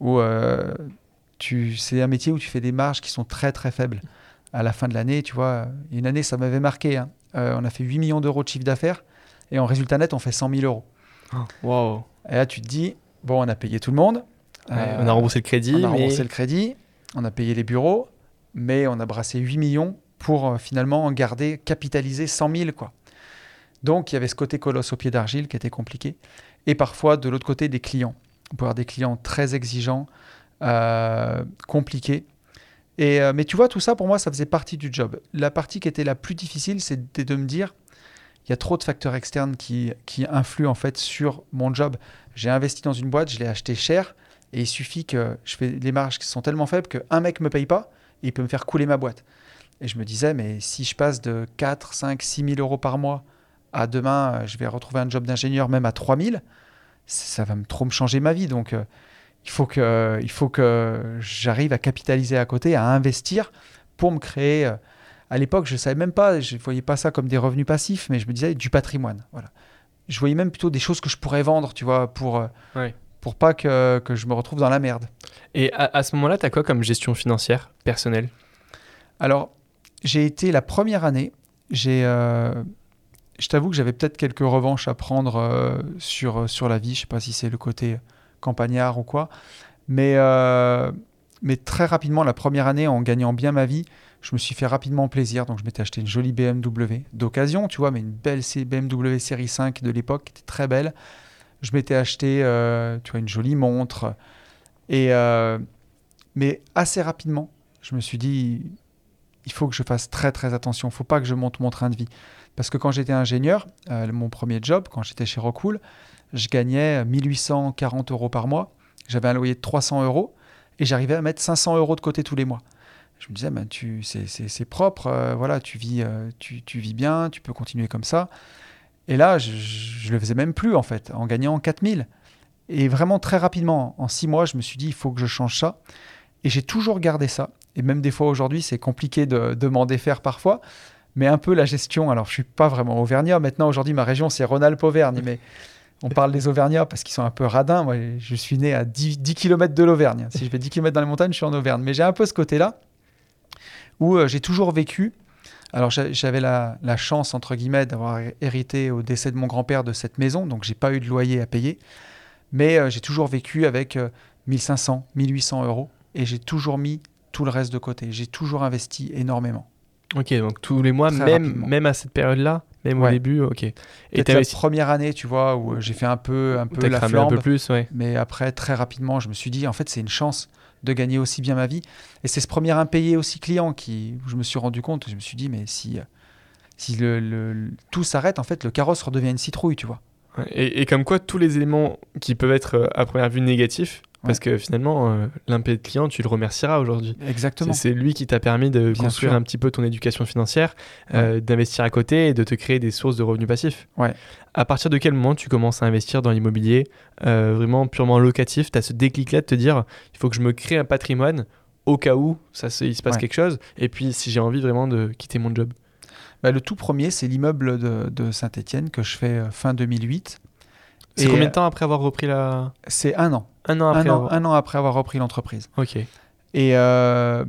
Ou euh, c'est un métier où tu fais des marges qui sont très très faibles. À la fin de l'année, tu vois, une année, ça m'avait marqué. Hein. Euh, on a fait 8 millions d'euros de chiffre d'affaires et en résultat net, on fait 100 000 euros. wow. Et là, tu te dis, bon, on a payé tout le monde, euh, on a remboursé le crédit. On a remboursé le crédit, on a payé les bureaux, mais on a brassé 8 millions pour euh, finalement en garder, capitaliser 100 000. Quoi. Donc il y avait ce côté colosse au pied d'argile qui était compliqué. Et parfois, de l'autre côté, des clients. On peut avoir des clients très exigeants, euh, compliqués. Et, mais tu vois, tout ça, pour moi, ça faisait partie du job. La partie qui était la plus difficile, c'était de me dire, il y a trop de facteurs externes qui, qui influent en fait sur mon job. J'ai investi dans une boîte, je l'ai acheté cher, et il suffit que je fais les marges qui sont tellement faibles qu'un mec me paye pas et il peut me faire couler ma boîte. Et je me disais, mais si je passe de 4, 5, 6 000 euros par mois à demain, euh, je vais retrouver un job d'ingénieur même à 3 000, ça va trop me changer ma vie. Donc, euh, il faut que, il faut que j'arrive à capitaliser à côté, à investir pour me créer. Euh, à l'époque, je ne savais même pas, je ne voyais pas ça comme des revenus passifs, mais je me disais du patrimoine. Voilà. Je voyais même plutôt des choses que je pourrais vendre, tu vois, pour, pour pas que, que, je me retrouve dans la merde. Et à, ce moment-là, tu as quoi comme gestion financière personnelle? Alors, j'ai été la première année, j'ai, euh, je t'avoue que j'avais peut-être quelques revanches à prendre euh, sur, sur la vie. Je sais pas si c'est le côté campagnard ou quoi. Mais, euh, mais très rapidement, la première année, en gagnant bien ma vie, je me suis fait rapidement plaisir. Donc, je m'étais acheté une jolie BMW d'occasion, tu vois, mais une belle BMW série 5 de l'époque qui était très belle je m'étais acheté euh, tu vois, une jolie montre. Et, euh, mais assez rapidement, je me suis dit, il faut que je fasse très très attention. Il faut pas que je monte mon train de vie. Parce que quand j'étais ingénieur, euh, mon premier job, quand j'étais chez Rockwool, je gagnais 1840 euros par mois. J'avais un loyer de 300 euros et j'arrivais à mettre 500 euros de côté tous les mois. Je me disais, ben, tu, c'est, propre, voilà, tu vis, tu, tu, vis bien, tu peux continuer comme ça. Et là, je, ne le faisais même plus, en fait, en gagnant 4000. Et vraiment, très rapidement, en six mois, je me suis dit, il faut que je change ça. Et j'ai toujours gardé ça. Et même des fois aujourd'hui, c'est compliqué de, de m'en défaire parfois. Mais un peu la gestion. Alors, je suis pas vraiment auvergnat. Maintenant, aujourd'hui, ma région, c'est Rhône-Alpes-Auvergne. Mais on parle des Auvergnats parce qu'ils sont un peu radins. Moi, je suis né à 10, 10 km de l'Auvergne. Si je vais 10 km dans les montagnes, je suis en Auvergne. Mais j'ai un peu ce côté-là où euh, j'ai toujours vécu alors j'avais la, chance, entre guillemets, d'avoir hérité au décès de mon grand-père de cette maison, donc j'ai pas eu de loyer à payer. Mais euh, j'ai toujours vécu avec 1500, euh, 1800 euros et j'ai toujours mis tout le reste de côté. J'ai toujours investi énormément. Ok, donc tous les mois, même, même à cette période-là, Même au début, ok. Et la réussi- première année, tu vois, où j'ai fait un peu, un peu la cramé un flambe. peu plus, ouais. Mais après, très rapidement, je me suis dit, en fait, c'est une chance de gagner aussi bien ma vie. Et c'est ce premier impayé aussi client qui, où je me suis rendu compte, je me suis dit, mais si, euh, si le, le- tout s'arrête, en fait, le carrosse redevient une citrouille, tu vois. Et, et comme quoi, tous les éléments qui peuvent être euh, à première vue négatifs, parce que finalement, euh, l'impayé de client, tu le remercieras aujourd'hui. Exactement. C'est c'est lui qui t'a permis de Bien construire sûr. un petit peu ton éducation financière, euh, d'investir à côté et de te créer des sources de revenus passifs. Ouais. À partir de quel moment tu commences à investir dans l'immobilier euh, vraiment purement locatif? Tu as ce déclic-là de te dire il faut que je me crée un patrimoine au cas où ça, se- il se passe Ouais. quelque chose, et puis si j'ai envie vraiment de quitter mon job? Bah, le tout premier, c'est l'immeuble de, de Saint-Étienne que je fais euh, fin 2008. C'est combien euh, de temps après avoir repris la. C'est un an. Un an après un, an avoir- un an après avoir repris l'entreprise. Ok. Et, euh,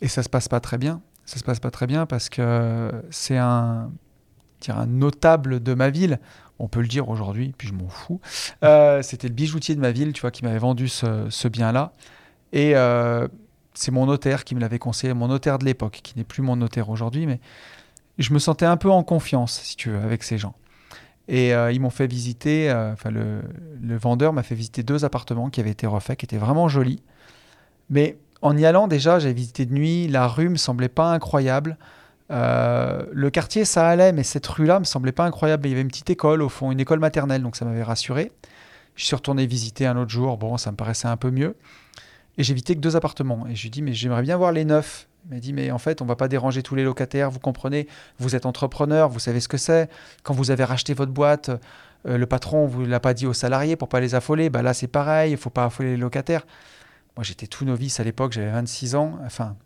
et ça se passe pas très bien. Ça se passe pas très bien parce que c'est un, dire un notable de ma ville. On peut le dire aujourd'hui, puis je m'en fous. <laughs> Euh, C'était le bijoutier de ma ville, tu vois, qui m'avait vendu ce, ce bien-là. Et euh, c'est mon notaire qui me l'avait conseillé, mon notaire de l'époque, qui n'est plus mon notaire aujourd'hui, mais je me sentais un peu en confiance, si tu veux, avec ces gens. Et euh, ils m'ont fait visiter, euh, enfin le, vendeur m'a fait visiter deux appartements qui avaient été refaits, qui étaient vraiment jolis. Mais en y allant déjà, j'avais visité de nuit, la rue me semblait pas incroyable. Euh, le quartier, ça allait, mais cette rue-là me semblait pas incroyable. Il y avait une petite école au fond, une école maternelle, donc ça m'avait rassuré. Je suis retourné visiter un autre jour, bon, ça me paraissait un peu mieux. Et j'ai visité que deux appartements. Et je lui dit, mais j'aimerais bien voir les neufs. Il m'a dit, mais en fait, on va pas déranger tous les locataires, vous comprenez, vous êtes entrepreneur, vous savez ce que c'est. Quand vous avez racheté votre boîte, euh, le patron vous l'a pas dit aux salariés pour pas les affoler. Bah là, c'est pareil, il faut pas affoler les locataires. Moi, j'étais tout novice à l'époque, j'avais 26 ans. Enfin,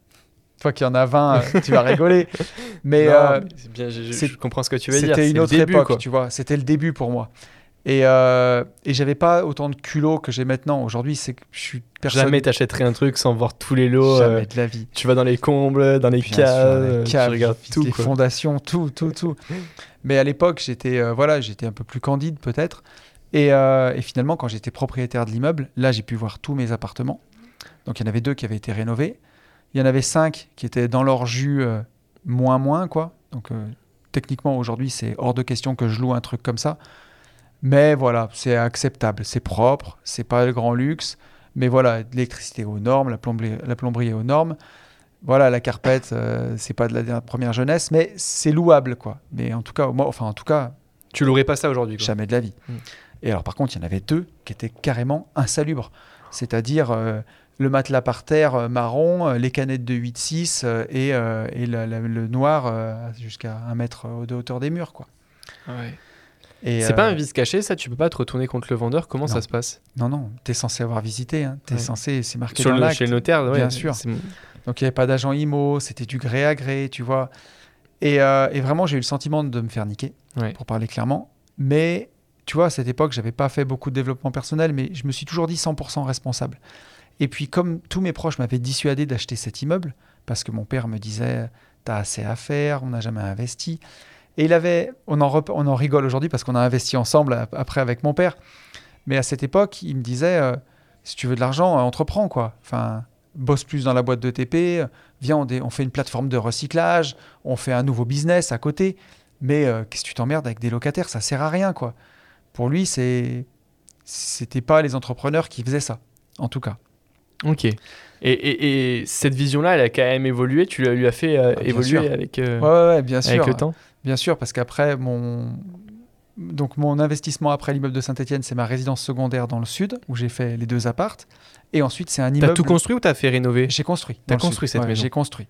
toi qui en as 20, euh, tu vas rigoler. <laughs> Mais euh, mais c'est bien, je, comprends ce que tu veux dire. c'était une autre début, époque, quoi. tu vois. C'était le début pour moi. Et, euh, et j'avais pas autant de culot que j'ai maintenant. Aujourd'hui, c'est que je suis personne. Jamais t'achèterais un truc sans voir tous les lots. Jamais euh, de la vie. tu vas dans les combles, dans les caves, tu regardes les tout. quoi. fondations, tout, tout, tout. Mais à l'époque, j'étais euh, voilà, j'étais un peu plus candide peut-être. Et, euh, et finalement, quand j'étais propriétaire de l'immeuble, là, j'ai pu voir tous mes appartements. Donc, il y en avait deux qui avaient été rénovés. Il y en avait cinq qui étaient dans leur jus moins moins quoi. Donc, techniquement, aujourd'hui, c'est hors de question que je loue un truc comme ça. Mais voilà, c'est acceptable, c'est propre, c'est pas le grand luxe. Mais voilà, l'électricité aux normes, la plomberie, la plomberie est aux normes. Voilà, la carpette, euh, c'est pas de la première jeunesse, mais c'est louable, quoi. Mais en tout cas, moi, enfin, en tout cas, Tu l'aurais pas ça aujourd'hui. quoi. jamais de la vie. Mm. Et alors, par contre, il y en avait deux qui étaient carrément insalubres. C'est-à-dire euh, le matelas par terre euh, marron, euh, les canettes de 8-6 euh, et, et la- la- le noir jusqu'à un mètre de hauteur des murs, quoi. Ouais. Et, C'est euh, pas un vice caché, ça Tu peux pas te retourner contre le vendeur Comment Non. ça se passe? Non, non, t'es censé avoir visité, hein. Ouais. censé, c'est marqué Sur dans le. Chez le notaire, ouais, Bien sûr. Donc il n'y avait pas d'agent IMO, c'était du gré à gré, tu vois. Et, euh, et vraiment, j'ai eu le sentiment de me faire niquer, Ouais. pour parler clairement. Mais tu vois, à cette époque, j'avais pas fait beaucoup de développement personnel, mais je me suis toujours dit 100% responsable. Et puis, comme tous mes proches m'avaient dissuadé d'acheter cet immeuble, parce que mon père me disait, t'as assez à faire, on n'a jamais investi. Et il avait, on en, rep- on en rigole aujourd'hui parce qu'on a investi ensemble ap- après avec mon père. Mais à cette époque, il me disait, euh, si tu veux de l'argent, euh, entreprends quoi. Enfin, bosse plus dans la boîte de TP, euh, viens, on, dé- on fait une plateforme de recyclage, on fait un nouveau business à côté. Mais euh, qu'est-ce que tu t'emmerdes avec des locataires? Ça sert à rien quoi. Pour lui, c'est, c'était pas les entrepreneurs qui faisaient ça, en tout cas. Ok. Et, et- et cette vision-là, elle a quand même évolué? Tu lui as fait euh, Ah, évoluer avec, euh, Ouais, ouais, ouais, bien sûr. avec le temps? Bien sûr, parce qu'après, mon... Donc, mon investissement après l'immeuble de Saint-Etienne, c'est ma résidence secondaire dans le sud, où j'ai fait les deux appartes. Et ensuite, c'est un T'as immeuble. tout construit ou t'as fait rénover? J'ai construit. T'as construit cette Ouais, maison. J'ai construit.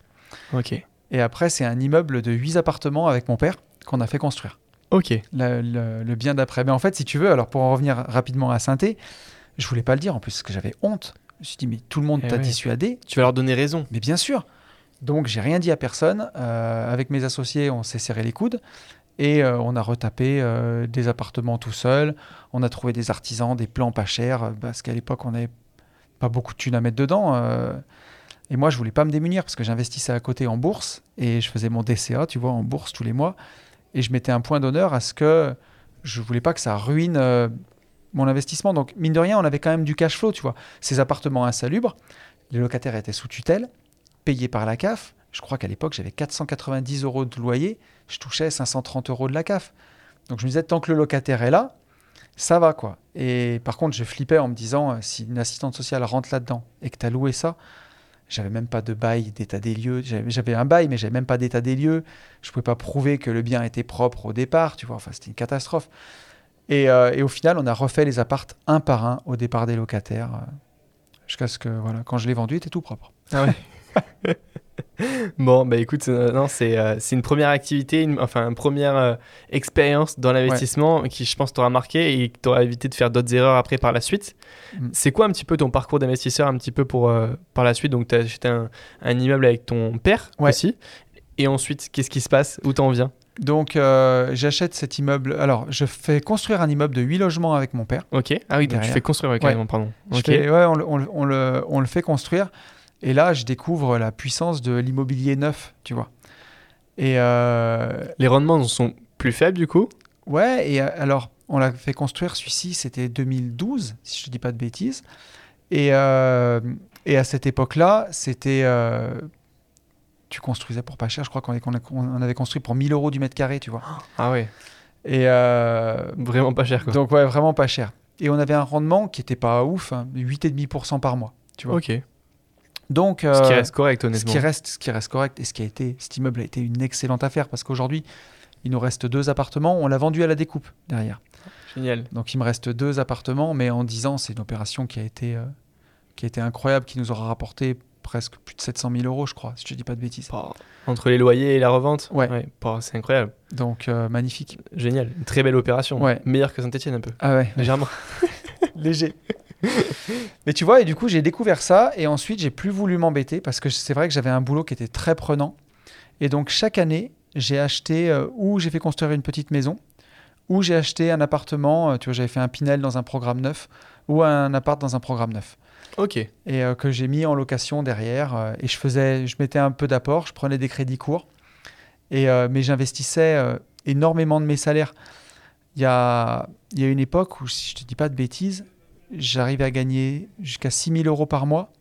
Ok. Et après, c'est un immeuble de 8 appartements avec mon père qu'on a fait construire. Ok. Le, le- le bien d'après. Mais en fait, si tu veux, alors pour en revenir rapidement à saint je voulais pas le dire en plus, parce que j'avais honte. Je me suis dit, mais tout le monde Eh t'a ouais. dissuadé. Tu vas leur donner raison. Mais bien sûr. Donc j'ai rien dit à personne. Euh, avec mes associés, on s'est serré les coudes et euh, on a retapé euh, des appartements tout seul. On a trouvé des artisans, des plans pas chers parce qu'à l'époque on n'avait pas beaucoup de thunes à mettre dedans. et moi je voulais pas me démunir parce que j'investissais à côté en bourse et je faisais mon DCA, tu vois, en bourse tous les mois. Et je mettais un point d'honneur à ce que je voulais pas que ça ruine mon investissement. Donc mine de rien, on avait quand même du cash flow, tu vois. Ces appartements insalubres, les locataires étaient sous tutelle payé par la CAF. je crois qu'à l'époque, j'avais 490 euros de loyer, je touchais 530 euros de la CAF. Donc je me disais, tant que le locataire est là, ça va quoi. Et par contre, je flippais en me disant, euh, si une assistante sociale rentre là-dedans et que tu as loué ça, j'avais même pas de bail d'état des lieux. J'avais j'avais un bail, mais j'avais même pas d'état des lieux. Je pouvais pas prouver que le bien était propre au départ, tu vois. Enfin, c'était une catastrophe. Et, euh, et au final, on a refait les appartes un par un au départ des locataires. euh, Jusqu'à ce que, voilà, quand je l'ai vendu, il était tout propre. Ah ouais. <laughs> <laughs> bon, bah écoute, euh, non, c'est euh, une première activité, une- enfin une première euh, expérience dans l'investissement qui, je pense, t'aura marqué et t'aura évité de faire d'autres erreurs après par la suite. Mm. C'est quoi un petit peu ton parcours d'investisseur un petit peu pour euh, par la suite? Donc, tu as acheté un, un immeuble avec ton père Ouais. aussi. Et ensuite, qu'est-ce qui se passe? Où t'en viens? Donc, j'achète cet immeuble. Alors, je fais construire un immeuble de 8 logements avec mon père. Ok. Ah oui, donc tu fais construire ouais, Ouais. pardon. Je Ok. fais- ouais, on, on on le, on le fait construire. Et là, je découvre la puissance de l'immobilier neuf, tu vois. Et euh, Les rendements sont plus faibles du coup? Ouais, et euh, alors, on l'a fait construire, celui-ci, c'était 2012, si je ne dis pas de bêtises. Et, euh, et à cette époque-là, c'était. euh, tu construisais pour pas cher, je crois qu'on avait construit pour 1000 euros du mètre carré, tu vois. Ah ouais, Et vraiment pas cher quoi. donc, ouais, vraiment pas cher. Et on avait un rendement qui était pas ouf, hein, 8,5% par mois, tu vois. ok. Donc, Ce qui euh, reste correct ce honnêtement. qui reste, ce qui reste correct et ce qui a été, cet immeuble a été une excellente affaire parce qu'aujourd'hui, il nous reste deux appartements. On l'a vendu à la découpe derrière. Génial. Donc il me reste deux appartements, mais en 10 ans, c'est une opération qui a été, euh, qui a été incroyable, qui nous aura rapporté presque plus de 700 000 euros, je crois, si je ne dis pas de bêtises. Bah, Entre les loyers et la revente Ouais. bah, c'est incroyable. Donc euh, magnifique. Génial. Une très belle opération. Ouais. Meilleure que Saint-Etienne un peu. Ah ouais, Légèrement. <laughs> <laughs> léger. Mais tu vois, et du coup, j'ai découvert ça, et ensuite, j'ai plus voulu m'embêter parce que c'est vrai que j'avais un boulot qui était très prenant. Et donc, chaque année, j'ai acheté euh, ou j'ai fait construire une petite maison, ou j'ai acheté un appartement. euh, tu vois, j'avais fait un Pinel dans un programme neuf, ou un appart dans un programme neuf. ok. Et euh, que j'ai mis en location derrière. et je faisais, je mettais un peu d'apport, je prenais des crédits courts. Et, mais j'investissais énormément de mes salaires. Il y a, il y a une époque où, si je te dis pas de bêtises, j'arrivais à gagner jusqu'à 6 000 euros par mois.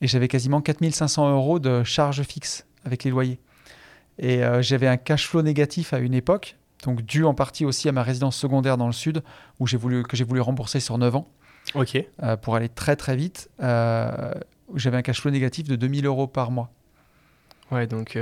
Et j'avais quasiment 4 500 euros de charges fixes avec les loyers. Et euh, j'avais un cash flow négatif à une époque, donc dû en partie aussi à ma résidence secondaire dans le sud, où j'ai voulu, que j'ai voulu rembourser sur 9 ans Ok. euh, pour aller très très vite. euh, j'avais un cash flow négatif de 2000 euros par mois. Ouais, donc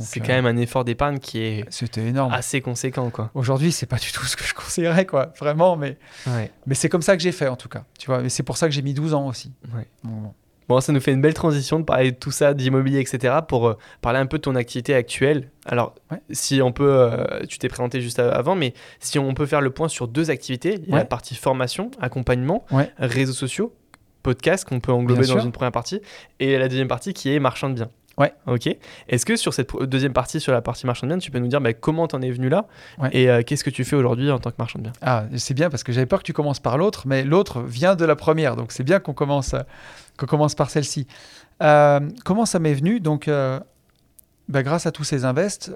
c'est euh, quand même un effort d'épargne qui est énorme. assez conséquent quoi. Aujourd'hui, c'est pas du tout ce que je conseillerais, quoi, vraiment, mais, Ouais. mais c'est comme ça que j'ai fait en tout cas. Tu vois, et c'est pour ça que j'ai mis 12 ans aussi. Ouais. Bon. Bon, ça nous fait une belle transition de parler de tout ça, d'immobilier, etc. pour euh, parler un peu de ton activité actuelle. Alors, Ouais. si on peut, euh, tu t'es présenté juste avant, mais si on peut faire le point sur deux activités, il y a Ouais. la partie formation, accompagnement, réseaux sociaux, podcast qu'on peut englober Bien dans sûr. une première partie, et la deuxième partie qui est marchand de biens. Ouais. Ok. Est-ce que sur cette deuxième partie, sur la partie marchand de biens, tu peux nous dire bah, comment t'en es venu là Ouais. et euh, qu'est-ce que tu fais aujourd'hui en tant que marchand de biens? Ah, c'est bien parce que j'avais peur que tu commences par l'autre, mais l'autre vient de la première, donc c'est bien qu'on commence, qu'on commence par celle-ci. Euh, comment ça m'est venu? Donc, euh, bah, grâce à tous ces invests,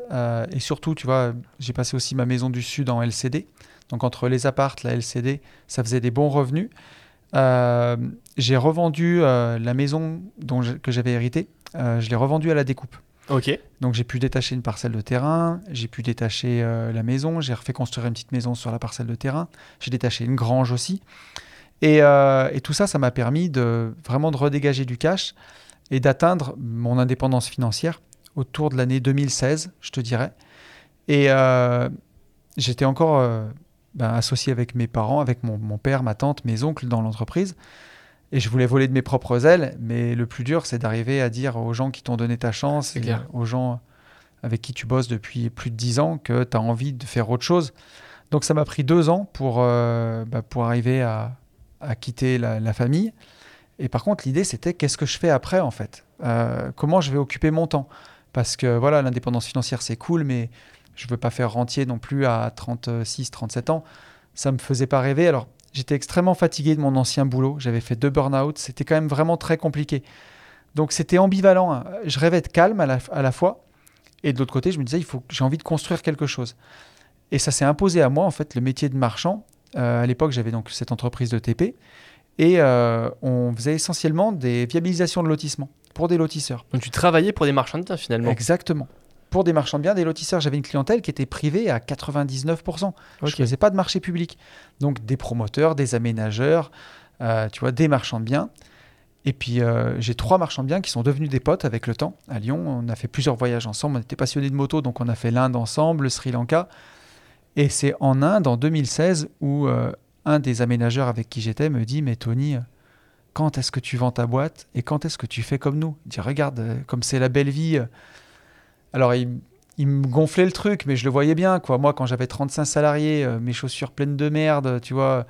et surtout, tu vois, j'ai passé aussi ma maison du Sud en LCD. Donc, entre les appartes, la LCD, ça faisait des bons revenus. Euh, j'ai revendu euh, la maison dont je- que j'avais hérité, euh, je l'ai revendue à la découpe. Ok. Donc j'ai pu détacher une parcelle de terrain, j'ai pu détacher euh, la maison, j'ai refait construire une petite maison sur la parcelle de terrain, j'ai détaché une grange aussi. Et, euh, et tout ça, ça m'a permis de vraiment de redégager du cash et d'atteindre mon indépendance financière autour de l'année 2016, je te dirais. Et j'étais encore ben, associé avec mes parents, avec mon, mon père, ma tante, mes oncles dans l'entreprise. Et je voulais voler de mes propres ailes, mais le plus dur, c'est d'arriver à dire aux gens qui t'ont donné ta chance, et clair. aux gens avec qui tu bosses depuis plus de 10 ans, que tu as envie de faire autre chose. Donc ça m'a pris deux ans pour, euh, bah, pour arriver à, à quitter la, la famille. Et par contre, l'idée, c'était qu'est-ce que je fais après, en fait? Euh, Comment je vais occuper mon temps? Parce que voilà, l'indépendance financière, c'est cool, mais je veux pas faire rentier non plus à 36, 37 ans. Ça me faisait pas rêver. Alors, j'étais extrêmement fatigué de mon ancien boulot. J'avais fait deux burn-out. C'était quand même vraiment très compliqué. Donc, c'était ambivalent. hein. Je rêvais de calme à la, à la fois. Et de l'autre côté, je me disais, il faut, j'ai envie de construire quelque chose. Et ça s'est imposé à moi, en fait, le métier de marchand. Euh, à l'époque, j'avais donc cette entreprise de TP. Et euh, on faisait essentiellement des viabilisations de lotissement. pour des lotisseurs. Donc tu travaillais pour des marchands de finalement. Exactement. Pour des marchands de biens, des lotisseurs, j'avais une clientèle qui était privée à 99%. Je ne faisais pas de marché public. Donc des promoteurs, des aménageurs, euh, tu vois, des marchands de biens. Et puis euh, j'ai trois marchands de biens qui sont devenus des potes avec le temps. À Lyon, on a fait plusieurs voyages ensemble. On était passionnés de moto, donc on a fait l'Inde ensemble, le Sri Lanka. Et c'est en Inde, en 2016, où euh, un des aménageurs avec qui j'étais me dit Mais Tony, quand est-ce que tu vends ta boîte et quand est-ce que tu fais comme nous? Il dit Regarde, comme c'est la belle vie. Alors il, il me gonflait le truc, mais je le voyais bien. Quoi. Moi, quand j'avais 35 salariés, euh, mes chaussures pleines de merde, tu vois,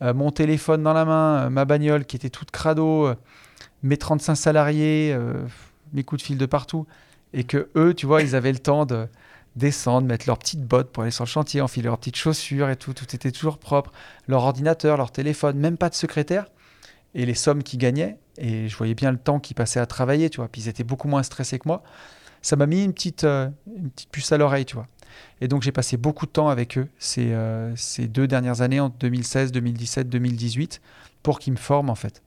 euh, mon téléphone dans la main, euh, ma bagnole qui était toute crado, mes 35 salariés, mes coups de fil de partout, et que eux, tu vois, ils avaient le temps de descendre, mettre leurs petites bottes pour aller sur le chantier, enfiler leurs petites chaussures et tout, tout était toujours propre, leur ordinateur, leur téléphone, même pas de secrétaire, et les sommes qu'ils gagnaient, et je voyais bien le temps qu'ils passaient à travailler, tu vois, puis ils étaient beaucoup moins stressés que moi. Ça m'a mis une petite, euh, une petite puce à l'oreille, tu vois. Et donc j'ai passé beaucoup de temps avec eux ces, euh, ces deux dernières années, en 2016, 2017, 2018, pour qu'ils me forment en fait.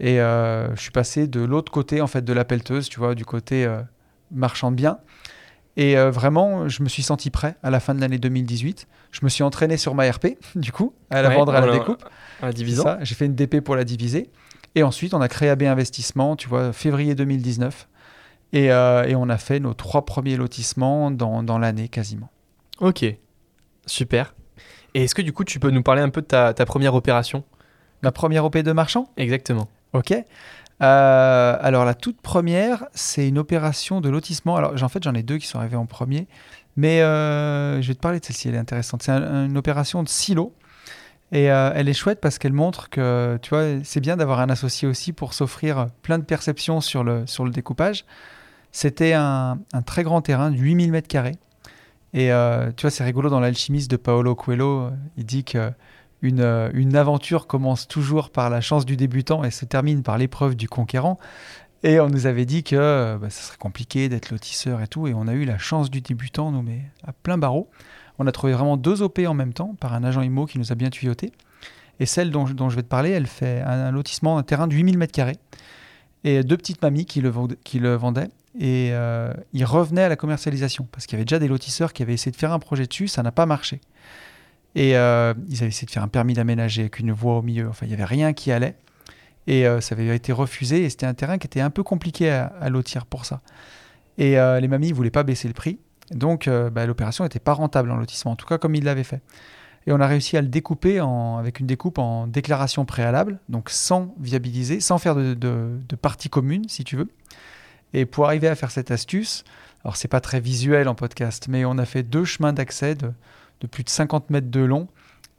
Et euh, je suis passé de l'autre côté en fait de la pelleteuse, tu vois, du côté euh, marchand de biens. Et vraiment, je me suis senti prêt à la fin de l'année 2018. Je me suis entraîné sur ma RP, <laughs> du coup, à la Ouais, vendre à la voilà. découpe. Un C'est divisant. J'ai fait une DP pour la diviser. Et ensuite, on a créé AB Investissement, tu vois, février 2019. Et, euh, et on a fait nos trois premiers lotissements dans, dans l'année quasiment. Ok, super. Et est-ce que du coup tu peux nous parler un peu de ta, ta première opération? Ma première OP de marchand? Exactement. Ok. Euh, alors la toute première, c'est une opération de lotissement. Alors en fait, j'en ai deux qui sont arrivés en premier, mais euh, je vais te parler de celle-ci. Elle est intéressante. C'est un- une opération de silo. Et euh, elle est chouette parce qu'elle montre que, tu vois, c'est bien d'avoir un associé aussi pour s'offrir plein de perceptions sur le, sur le découpage. C'était un, très grand terrain de 8000 mètres carrés. Et euh, tu vois, c'est rigolo dans l'alchimiste de Paolo Coelho. euh, Il dit que une, euh, une aventure commence toujours par la chance du débutant et se termine par l'épreuve du conquérant. Et on nous avait dit que bah, ça serait compliqué d'être lotisseur et tout. Et on a eu la chance du débutant, nous, mais à plein barreau. On a trouvé vraiment deux OP en même temps par un agent IMO qui nous a bien tuyauté. Et celle dont, je- vais te parler, elle fait un, lotissement, un terrain de 8000 m2. Et deux petites mamies qui le, qui le vendaient. Et euh, ils revenaient à la commercialisation parce qu'il y avait déjà des lotisseurs qui avaient essayé de faire un projet dessus, ça n'a pas marché. Et euh, ils avaient essayé de faire un permis d'aménager avec une voie au milieu. Enfin, il n'y avait rien qui allait. Et euh, ça avait été refusé. Et c'était un terrain qui était un peu compliqué à, lotir pour ça. Et euh, les mamies ne voulaient pas baisser le prix. Donc bah, l'opération n'était pas rentable en lotissement, en tout cas comme ils l'avaient fait. Et on a réussi à le découper avec une découpe en déclaration préalable, donc sans viabiliser, sans faire de partie commune, si tu veux. Et pour arriver à faire cette astuce, alors c'est pas très visuel en podcast, mais on a fait deux chemins d'accès de, plus de 50 mètres de long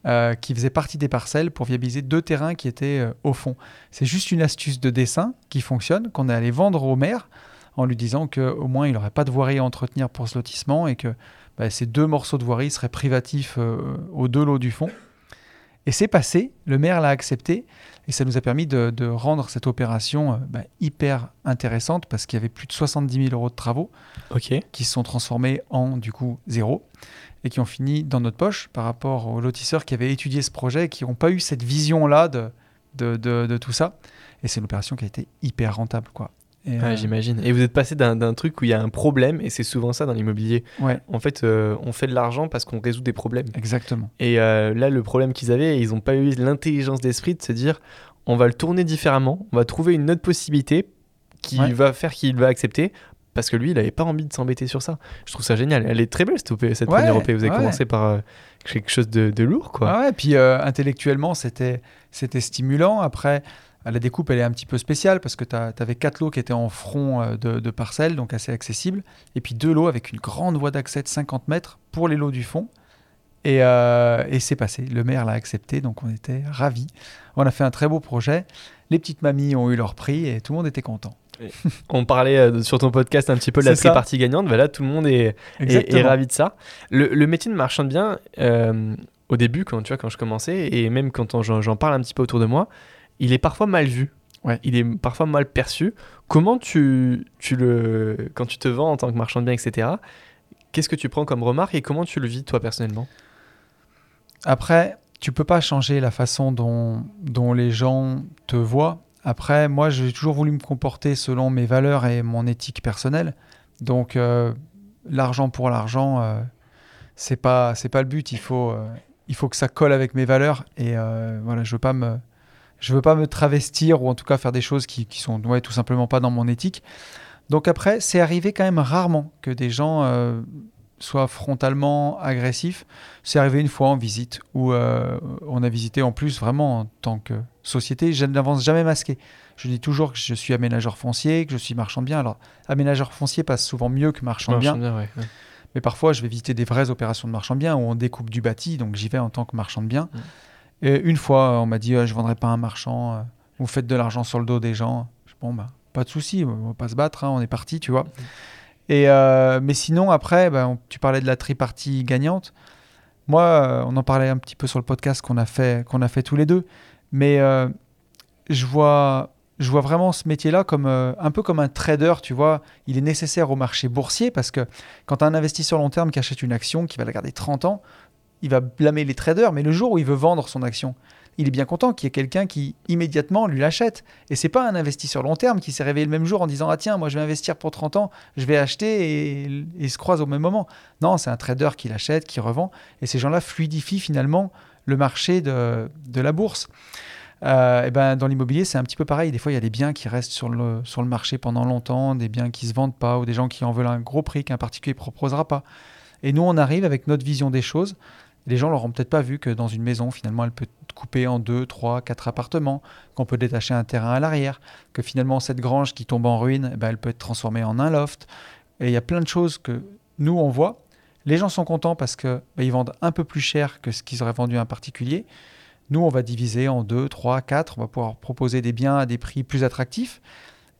euh, qui faisaient partie des parcelles pour viabiliser deux terrains qui étaient euh, au fond. C'est juste une astuce de dessin qui fonctionne, qu'on est allé vendre au maire en lui disant qu'au moins il n'aurait pas de voirie à entretenir pour ce lotissement et que bah, ces deux morceaux de voirie seraient privatifs euh, aux deux du fond. Et c'est passé, le maire l'a accepté et ça nous a permis de, de rendre cette opération euh, bah, hyper intéressante parce qu'il y avait plus de 70 000 euros de travaux Ok. qui se sont transformés en du coup zéro et qui ont fini dans notre poche par rapport aux lotisseurs qui avaient étudié ce projet et qui n'ont pas eu cette vision-là de, de, de- de tout ça. Et c'est une opération qui a été hyper rentable. Quoi. Euh, J'imagine. Et vous êtes passé d'un truc où il y a un problème, et c'est souvent ça dans l'immobilier. ouais, En fait, euh, on fait de l'argent parce qu'on résout des problèmes. exactement. Et euh, là, le problème qu'ils avaient, ils n'ont pas eu l'intelligence d'esprit de se dire on va le tourner différemment, on va trouver une autre possibilité qui Ouais. va faire qu'il va accepter. Parce que lui, il n'avait pas envie de s'embêter sur ça. Je trouve ça génial. Elle est très belle cette, OP, cette Ouais, première OP. Vous avez ouais. commencé par euh, quelque chose de, de lourd, quoi. Ah ouais, puis euh, intellectuellement, c'était, c'était stimulant. Après, la découpe, elle est un petit peu spéciale parce que tu avais quatre lots qui étaient en front euh, de, de parcelles, donc assez accessibles. Et puis deux lots avec une grande voie d'accès de 50 mètres pour les lots du fond. Et, euh, et c'est passé. Le maire l'a accepté, donc on était ravis. On a fait un très beau projet. Les petites mamies ont eu leur prix et tout le monde était content. On parlait euh, sur ton podcast un petit peu de la tripartie gagnante. Bah là, tout le monde est, est, est ravi de ça. Le, le métier de marchand de biens, euh, au début, quand, tu vois, quand je commençais, et même quand j'en parle un petit peu autour de moi, il est parfois mal vu. Ouais. Il est parfois mal perçu. Comment tu, tu le. Quand tu te vends en tant que marchand de biens, etc., qu'est-ce que tu prends comme remarque et comment tu le vis toi personnellement? Après, tu peux pas changer la façon dont, dont les gens te voient. Après, moi, j'ai toujours voulu me comporter selon mes valeurs et mon éthique personnelle. Donc, euh, l'argent pour l'argent, euh, c'est pas c'est pas le but. Il faut euh, il faut que ça colle avec mes valeurs et euh, voilà, je veux pas me je veux pas me travestir ou en tout cas faire des choses qui, qui sont ouais, tout simplement pas dans mon éthique. Donc après, c'est arrivé quand même rarement que des gens euh, soient frontalement agressifs. C'est arrivé une fois en visite où euh, on a visité en plus vraiment en tant que société. Je n'avance jamais masqué. Je dis toujours que je suis aménageur foncier, que je suis marchand de biens. Alors, aménageur foncier passe souvent mieux que marchand de biens. Ouais, ouais. Mais parfois, je vais visiter des vraies opérations de marchand de biens où on découpe du bâti, donc j'y vais en tant que marchand de biens. Mm. Et une fois, on m'a dit euh, Je ne vendrai pas un marchand, euh, vous faites de l'argent sur le dos des gens. Je bon, bah, pas de souci, on va pas se battre, hein, on est parti, tu vois. Et, euh, mais sinon, après, bah, on- tu parlais de la tripartie gagnante. Moi, on en parlait un petit peu sur le podcast qu'on a fait, qu'on a fait tous les deux. Mais euh, je vois, je vois vraiment ce métier-là comme euh, un peu comme un trader, tu vois. Il est nécessaire au marché boursier parce que quand tu as un investisseur long terme qui achète une action, qui va la garder 30 ans, il va blâmer les traders. Mais le jour où il veut vendre son action, il est bien content qu'il y ait quelqu'un qui immédiatement lui l'achète. Et c'est pas un investisseur long terme qui s'est réveillé le même jour en disant ah tiens moi je vais investir pour 30 ans, je vais acheter et, et se croise au même moment. Non, c'est un trader qui l'achète, qui revend. Et ces gens-là fluidifient finalement le marché de, la bourse. Euh, et ben, dans l'immobilier, c'est un petit peu pareil. Des fois, il y a des biens qui restent sur le, sur le marché pendant longtemps, des biens qui se vendent pas, ou des gens qui en veulent un gros prix qu'un particulier ne proposera pas. Et nous, on arrive avec notre vision des choses. Les gens l'auront peut-être pas vu que dans une maison, finalement, elle peut être coupée en deux, trois, quatre appartements, qu'on peut détacher un terrain à l'arrière, que finalement, cette grange qui tombe en ruine, eh ben, elle peut être transformée en un loft. Et il y a plein de choses que nous, on voit. Les gens sont contents parce que ben, vendent un peu plus cher que ce qu'ils auraient vendu à un particulier. Nous, on va diviser en deux, trois, quatre. On va pouvoir proposer des biens à des prix plus attractifs.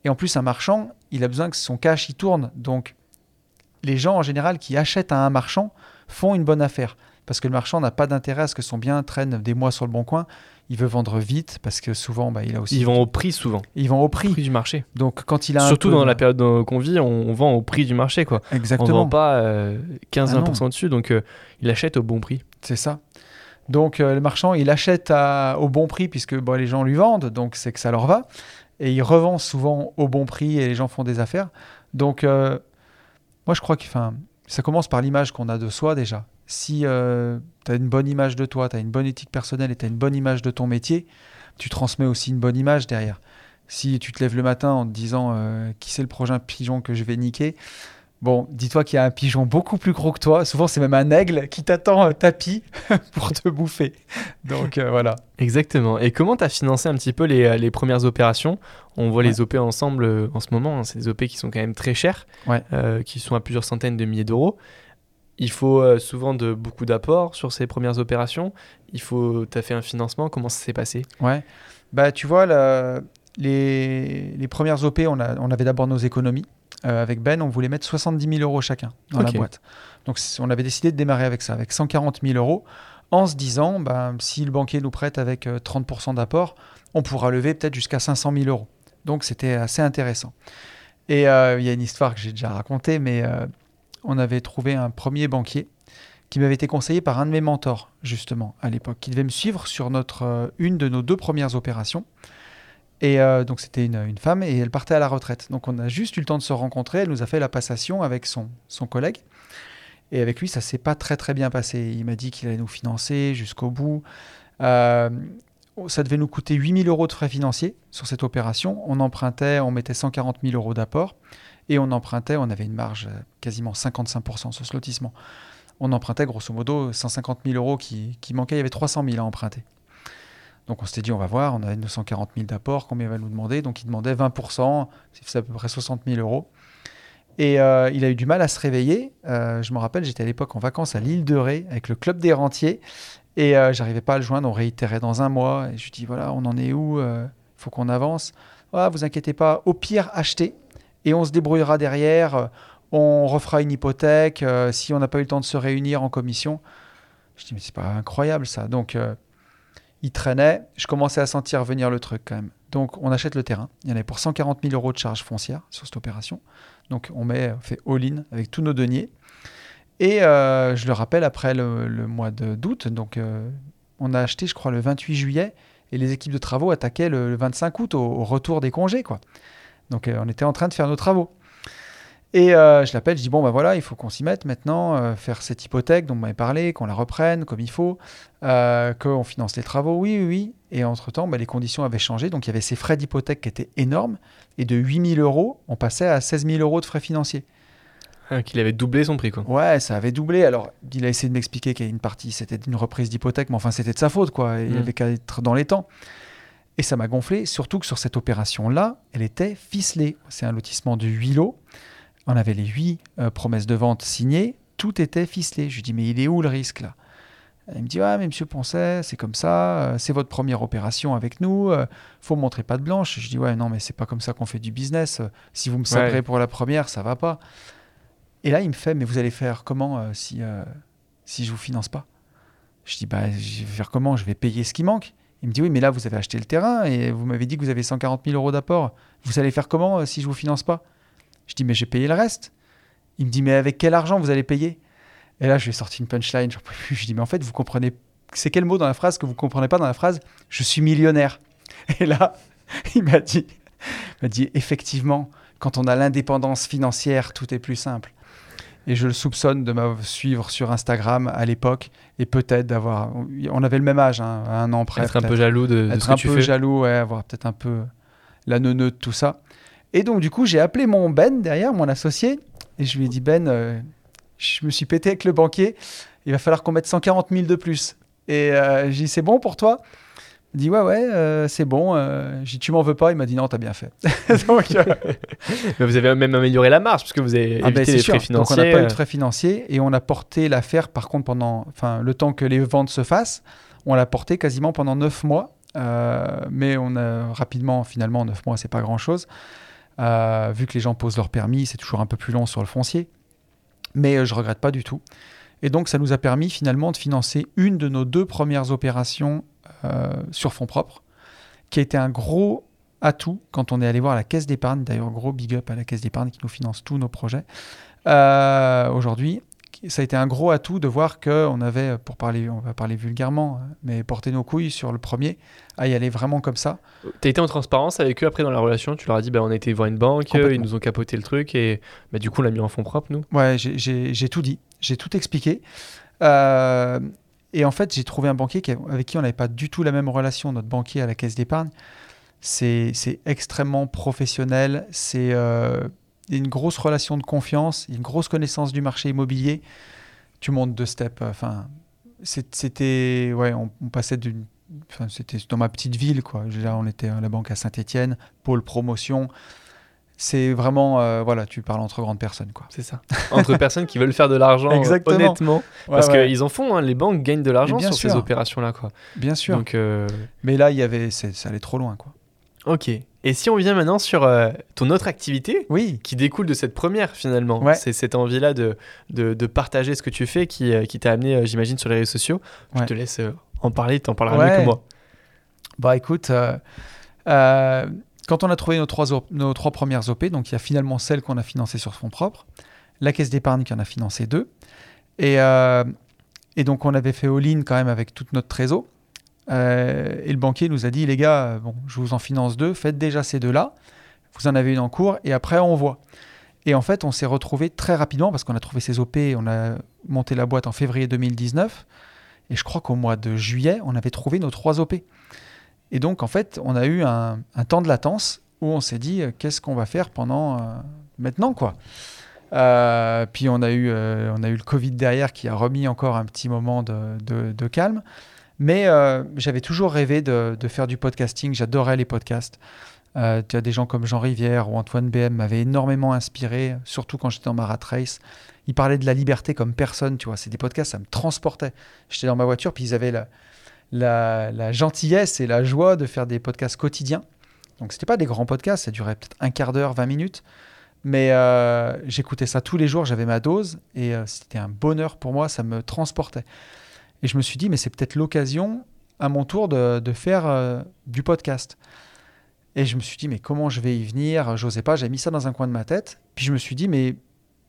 Et en plus, un marchand, il a besoin que son cash il tourne. Donc, les gens en général qui achètent à un marchand font une bonne affaire. Parce que le marchand n'a pas d'intérêt à ce que son bien traîne des mois sur le bon coin. Il veut vendre vite parce que souvent, bah, il a aussi. Ils vont au prix souvent. Ils vont au prix. Prix du marché. Donc, quand il a Surtout peu dans la période qu'on vit, on, on vend au prix du marché quoi. On Exactement. vend pas euh, 15-20% Ah dessus, donc euh, il achète au bon prix. C'est ça. Donc euh, le marchand, il achète à- au bon prix puisque bon, les gens lui vendent, donc c'est que ça leur va. Et il revend souvent au bon prix et les gens font des affaires. Donc euh, moi je crois que ça commence par l'image qu'on a de soi déjà. Si tu as une bonne image de toi, tu as une bonne éthique personnelle et tu as une bonne image de ton métier, tu transmets aussi une bonne image derrière. Si tu te lèves le matin en te disant euh, qui c'est le prochain pigeon que je vais niquer, Bon, dis-toi qu'il y a un pigeon beaucoup plus gros que toi. Souvent, c'est même un aigle qui t'attend euh, tapis <laughs> pour te bouffer. Donc euh, voilà. Exactement. Et comment tu as financé un petit peu les, euh, les premières opérations? On voit Ouais. les OP ensemble euh, en ce moment. hein. C'est des OP qui sont quand même très chers, Ouais. euh, qui sont à plusieurs centaines de milliers d'euros. Il faut euh, souvent de beaucoup d'apports sur ces premières opérations. Il faut, tu as fait un financement. Comment ça s'est passé? Ouais. Bah, tu vois, la- les, les premières OP, on, a- on avait d'abord nos économies. Euh, avec Ben, on voulait mettre 70 000 euros chacun dans la boîte. Donc, on avait décidé de démarrer avec ça, avec 140 000 euros, en se disant, bah, si le banquier nous prête avec euh, 30% d'apport, on pourra lever peut-être jusqu'à 500 000 euros. Donc, c'était assez intéressant. Et euh, il y a une histoire que j'ai déjà racontée, mais euh, on avait trouvé un premier banquier qui m'avait été conseillé par un de mes mentors, justement, à l'époque, qui devait me suivre sur notre, euh, une de nos deux premières opérations. Et euh, donc, c'était une, une femme et elle partait à la retraite. Donc, on a juste eu le temps de se rencontrer. Elle nous a fait la passation avec son, son collègue. Et avec lui, ça s'est pas très, très bien passé. Il m'a dit qu'il allait nous financer jusqu'au bout. Euh, ça devait nous coûter 8000 euros de frais financiers sur cette opération. On empruntait, on mettait 140 000 euros d'apport. Et on empruntait, on avait une marge euh, quasiment 55% sur ce lotissement. On empruntait grosso modo 150 000 euros qui, qui manquaient. Il y avait 300 000 à emprunter. Donc on s'était dit, on va voir, on avait 940 000 d'apport, combien il va nous demander Donc il demandait 20%, c'est à peu près 60 000 euros. Et euh, il a eu du mal à se réveiller. Euh, je me rappelle, j'étais à l'époque en vacances à l'île de Ré avec le club des rentiers. Et euh, j'arrivais pas à le joindre, on réitérait dans un mois. Et je lui dis, voilà, on en est où Il faut qu'on avance. Ah, vous inquiétez pas, au pire, achetez. Et on se débrouillera derrière. euh, On refera une hypothèque euh, si on n'a pas eu le temps de se réunir en commission. Je dis, mais c'est pas incroyable ça. Donc, euh, il traînait. Je commençais à sentir venir le truc quand même. Donc, on achète le terrain. Il y en avait pour 140 000 euros de charges foncières sur cette opération. Donc, on met, fait all-in avec tous nos deniers. Et je le rappelle, après le, le mois d'août, donc on a acheté, je crois, le 28 juillet. et les équipes de travaux attaquaient le, le 25 août au, au retour des congés. Quoi. Donc euh, on était en train de faire nos travaux. Et euh, je l'appelle, je dis bon ben voilà, il faut qu'on s'y mette maintenant, euh, faire cette hypothèque dont on m'avait parlé, qu'on la reprenne comme il faut, qu'on finance les travaux, oui, oui, oui. Et entre-temps, ben, les conditions avaient changé, donc il y avait ces frais d'hypothèque qui étaient énormes, et de 8 000 euros, on passait à 16 000 euros de frais financiers. Ah, Qu'il avait doublé son prix, quoi. Ouais, ça avait doublé. Alors, il a essayé de m'expliquer qu'il y a une partie, c'était une reprise d'hypothèque, mais enfin, c'était de sa faute, quoi. Il Mm. avait qu'à être dans les temps. Et ça m'a gonflé, surtout que sur cette opération-là, elle était ficelée. C'est un lotissement de 8 lots. On avait les 8 promesses de vente signées. Tout était ficelé. Je lui dis, mais il est où le risque, là? Il me dit, ouais, mais monsieur Poncet, c'est comme ça. euh, C'est votre première opération avec nous. euh, faut montrer pas de blanche. Je dis, ouais, non, mais c'est pas comme ça qu'on fait du business. euh, Si vous me sabrez Ouais. pour la première, ça va pas. Et là, il me fait, mais vous allez faire comment euh, si, euh, si je vous finance pas? Je dis, bah, je vais faire comment? Je vais payer ce qui manque. Il me dit, oui, mais là, vous avez acheté le terrain et vous m'avez dit que vous avez 140 000 euros d'apport. Vous allez faire comment euh, si je vous finance pas? Je dis, mais j'ai payé le reste. Il me dit, mais avec quel argent vous allez payer? Et là, je lui ai sorti une punchline. Je dis, mais en fait, vous comprenez. C'est quel mot dans la phrase que vous comprenez pas dans la phrase? Je suis millionnaire. <laughs> Et là, il m'a dit, m'a dit, effectivement, quand on a l'indépendance financière, tout est plus simple. Et je le soupçonne de me suivre sur Instagram à l'époque et peut-être d'avoir. On avait le même âge, hein, un an près. Être un peu jaloux de, de Être ce que un tu peu fais. jaloux, ouais, avoir peut-être un peu la neuneu de tout ça. Et donc, du coup, j'ai appelé mon Ben derrière, mon associé, et je lui ai dit Ben, euh, je me suis pété avec le banquier, il va falloir qu'on mette 140 000 de plus. Et euh, j'ai dit C'est bon pour toi? Dit Ouais, ouais, euh, c'est bon. Euh, j'ai dit Tu m'en veux pas? Il m'a dit Non, t'as bien fait. <laughs> donc, euh, <laughs> Mais vous avez même amélioré la marge, puisque vous avez ah ben, évité les sûr. frais Donc, on financiers. n'a pas eu euh, de frais financiers et on a porté l'affaire, par contre, pendant enfin, le temps que les ventes se fassent, on l'a porté quasiment pendant 9 mois. Euh, mais on a rapidement, finalement, 9 mois, c'est pas grand chose. Euh, vu que les gens posent leur permis, c'est toujours un peu plus long sur le foncier. Mais euh, je regrette pas du tout. Et donc, ça nous a permis finalement de financer une de nos deux premières opérations euh, sur fonds propres, qui a été un gros atout quand on est allé voir la caisse d'épargne. D'ailleurs, gros big up à la caisse d'épargne qui nous finance tous nos projets euh, aujourd'hui. Ça a été un gros atout de voir qu'on avait, pour parler, on va parler vulgairement, mais porter nos couilles sur le premier, à y aller vraiment comme ça. T'as été en transparence avec eux après dans la relation, tu leur as dit bah, on a été voir une banque, ils nous ont capoté le truc et bah, du coup on l'a mis en fonds propres nous? Ouais, j'ai tout dit, j'ai tout expliqué. Euh, et en fait, j'ai trouvé un banquier qui- avec qui on n'avait pas du tout la même relation, notre banquier à la caisse d'épargne. C'est extrêmement professionnel, c'est euh, une grosse relation de confiance, une grosse connaissance du marché immobilier. Tu montes deux steps. euh, Enfin, c'était. Ouais, on, passait d'une. Enfin, c'était dans ma petite ville, quoi. Là, on était à la banque à Saint-Etienne, pôle promotion. C'est vraiment. euh, voilà, tu parles entre grandes personnes, quoi. C'est ça. <laughs> Entre personnes qui veulent faire de l'argent euh, Exactement. honnêtement. Ouais, parce ouais, qu'ils en font, hein, les banques gagnent de l'argent sur ces opérations-là. quoi. bien sûr. Donc, euh, Mais là, il y avait, ça allait trop loin, quoi. ok. Et si on vient maintenant sur euh, ton autre activité Oui, qui découle de cette première finalement, Ouais. c'est cette envie-là de, de, de partager ce que tu fais qui, euh, qui t'a amené, euh, j'imagine, sur les réseaux sociaux. Je te laisse euh, en parler, t'en parleras Ouais. mieux que moi. bah écoute, euh, euh, quand on a trouvé nos trois, premières OP, donc il y a finalement celle qu'on a financée sur fonds propres, la caisse d'épargne qui en a financé deux, et, euh, donc on avait fait all-in quand même avec toute notre trésor. Euh, et le banquier nous a dit, les gars, euh, bon, je vous en finance deux, faites déjà ces deux-là, vous en avez une en cours, et après on voit. Et en fait, on s'est retrouvé très rapidement parce qu'on a trouvé ces OP, on a monté la boîte en février 2019, et je crois qu'au mois de juillet, on avait trouvé nos trois OP. Et donc, en fait, on a eu un, temps de latence où on s'est dit, euh, qu'est-ce qu'on va faire pendant euh, maintenant, quoi. Euh, puis on a, eu, on a eu le Covid derrière qui a remis encore un petit moment de, calme. Mais j'avais toujours rêvé de, faire du podcasting. J'adorais les podcasts. Tu as des gens comme Jean Rivière ou Antoine BM m'avaient énormément inspiré, surtout quand j'étais dans ma rat race. Ils parlaient de la liberté comme personne, tu vois. C'est des podcasts, ça me transportait. J'étais dans ma voiture, puis ils avaient la, la, gentillesse et la joie de faire des podcasts quotidiens. Donc, c'était pas des grands podcasts, ça durait peut-être un quart d'heure, 20 minutes. Mais euh, j'écoutais ça tous les jours, j'avais ma dose et euh, c'était un bonheur pour moi, ça me transportait. Et je me suis dit, mais c'est peut-être l'occasion à mon tour de, de faire euh, du podcast. Et je me suis dit, mais comment je vais y venir? J'osais pas, j'ai mis ça dans un coin de ma tête. Puis je me suis dit, mais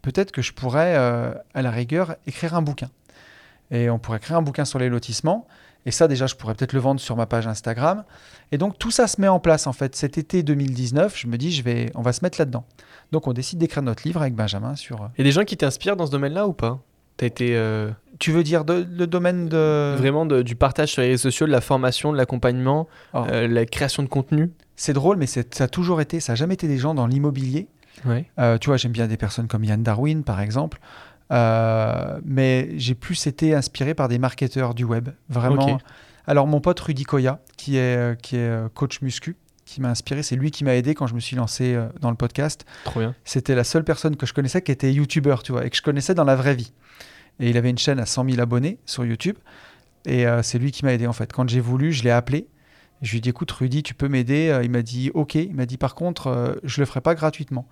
peut-être que je pourrais, à la rigueur, écrire un bouquin. Et on pourrait créer un bouquin sur les lotissements. Et ça, déjà, je pourrais peut-être le vendre sur ma page Instagram. Et donc, tout ça se met en place, en fait. Cet été 2019, je me dis, je vais, on va se mettre là-dedans. Donc, on décide d'écrire notre livre avec Benjamin sur... Il y a des gens qui t'inspirent dans ce domaine-là ou pas? T'as été... euh, Tu veux dire de- le domaine de... Vraiment de- du partage sur les réseaux sociaux, de la formation, de l'accompagnement, Oh. euh, la création de contenu? C'est drôle, mais ça a toujours été, ça n'a jamais été des gens dans l'immobilier. Ouais. Euh, tu vois, j'aime bien des personnes comme Yann Darwin, par exemple. Euh, mais j'ai plus été inspiré par des marketeurs du web. Vraiment. Alors, mon pote Rudy Koya, qui est, euh, qui est euh, coach muscu, qui m'a inspiré, c'est lui qui m'a aidé quand je me suis lancé dans le podcast. Trop bien. C'était la seule personne que je connaissais qui était youtubeur, tu vois, et que je connaissais dans la vraie vie. Et il avait une chaîne à 100 000 abonnés sur YouTube. Et euh, c'est lui qui m'a aidé, en fait. Quand j'ai voulu, je l'ai appelé. Je lui ai dit, écoute, Rudy, tu peux m'aider Il m'a dit, OK. Il m'a dit, par contre, euh, je le ferai pas gratuitement.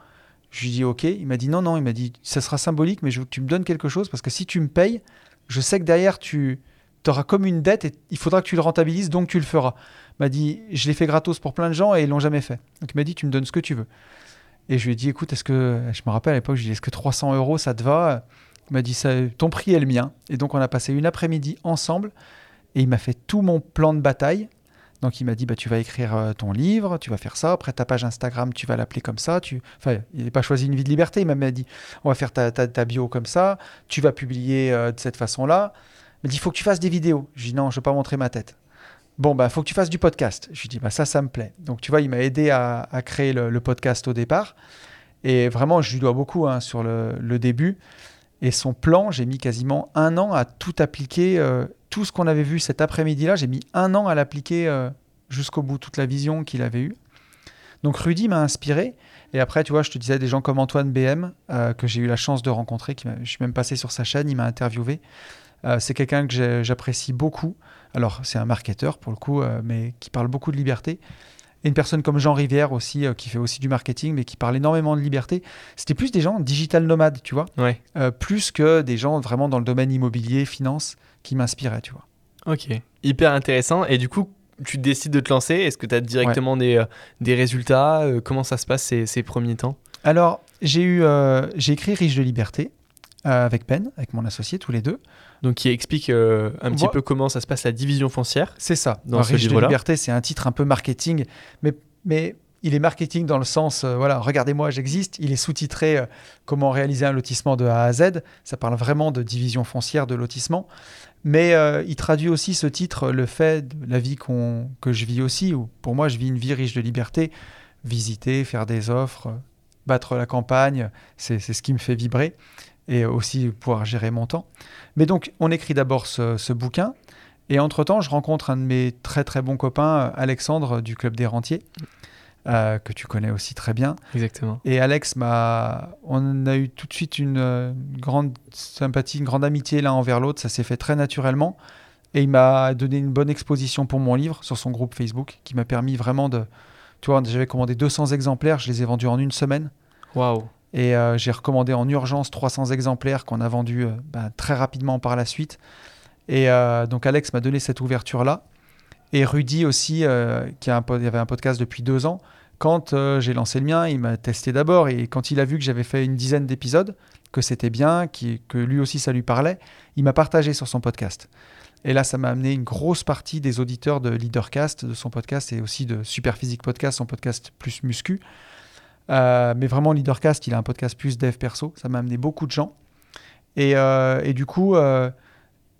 Je lui dit, OK. Il m'a dit, non, non. Il m'a dit, ça sera symbolique, mais tu me donnes quelque chose parce que si tu me payes, je sais que derrière, tu auras comme une dette et il faudra que tu le rentabilises, donc tu le feras. Il m'a dit, je l'ai fait gratos pour plein de gens et ils l'ont jamais fait. Donc il m'a dit, tu me donnes ce que tu veux. Et je lui ai dit, écoute, est-ce que, je me rappelle à l'époque, je lui ai dit, est-ce que 300 euros, ça te va? Il m'a dit, ça, ton prix est le mien. Et donc on a passé une après-midi ensemble et il m'a fait tout mon plan de bataille. Donc il m'a dit, bah, tu vas écrire euh, ton livre, tu vas faire ça, après ta page Instagram, tu vas l'appeler comme ça. Enfin, il n'a pas choisi une vie de liberté, il m'a dit, on va faire ta, ta, bio comme ça, tu vas publier euh, de cette façon-là. Il m'a dit, il faut que tu fasses des vidéos. Je lui ai dit, non, je ne veux pas montrer ma tête. Bon, bah, faut que tu fasses du podcast. Je lui dit, bah, ça, ça me plaît. Donc, tu vois, il m'a aidé à, créer le, podcast au départ. Et vraiment, je lui dois beaucoup hein, sur le, le début. Et son plan, j'ai mis quasiment un an à tout appliquer. euh, tout ce qu'on avait vu cet après-midi-là, j'ai mis un an à l'appliquer euh, jusqu'au bout, toute la vision qu'il avait eue. Donc Rudy m'a inspiré. Et après, tu vois, je te disais des gens comme Antoine BM, euh, que j'ai eu la chance de rencontrer. Qui je suis même passé sur sa chaîne, il m'a interviewé. Euh, c'est quelqu'un que j'apprécie beaucoup. Alors, c'est un marketeur pour le coup, euh, mais qui parle beaucoup de liberté. Et une personne comme Jean Rivière aussi, qui fait aussi du marketing, mais qui parle énormément de liberté. C'était plus des gens digital nomades, tu vois, Ouais. plus que des gens vraiment dans le domaine immobilier, finance, qui m'inspiraient, tu vois. Ok. Hyper intéressant. Et du coup, tu décides de te lancer. Est-ce que tu as directement des, euh, des résultats Euh, Comment ça se passe ces, ces premiers temps? Alors, j'ai eu, euh, j'ai écrit Riche de liberté avec Ben, avec mon associé, tous les deux. Donc, qui explique un petit peu comment ça se passe la division foncière. C'est ça. Dans Alors, ce Riche de liberté, c'est un titre un peu marketing, mais, mais il est marketing dans le sens, euh, voilà, regardez-moi, j'existe. Il est sous-titré euh, Comment réaliser un lotissement de A à Z. Ça parle vraiment de division foncière de lotissement. Mais euh, il traduit aussi ce titre, le fait de la vie qu'on, que je vis aussi, où pour moi, je vis une vie riche de liberté. Visiter, faire des offres, battre la campagne, c'est, ce qui me fait vibrer. Et aussi pouvoir gérer mon temps. Mais donc, on écrit d'abord ce, ce bouquin. Et entre-temps, je rencontre un de mes très très bons copains, Alexandre du Club des Rentiers, euh, que tu connais aussi très bien. Exactement. Et Alex m'a. On a eu tout de suite une grande sympathie, une grande amitié l'un envers l'autre. Ça s'est fait très naturellement. Et il m'a donné une bonne exposition pour mon livre sur son groupe Facebook, qui m'a permis vraiment de. Tu vois, j'avais commandé 200 exemplaires, je les ai vendus en une semaine. Waouh. Et euh, j'ai recommandé en urgence 300 exemplaires qu'on a vendus euh, ben, très rapidement par la suite. Et euh, donc Alex m'a donné cette ouverture-là. Et Rudy aussi, euh, qui a un, avait un podcast depuis deux ans, quand euh, j'ai lancé le mien, il m'a testé d'abord. Et quand il a vu que j'avais fait une dizaine d'épisodes, que c'était bien, que lui aussi ça lui parlait, il m'a partagé sur son podcast. Et là, ça m'a amené une grosse partie des auditeurs de Leadercast, de son podcast, et aussi de Superphysique Podcast, son podcast plus muscu. Euh, mais vraiment, Leadercast, il a un podcast plus dev perso. Ça m'a amené beaucoup de gens. Et, du coup,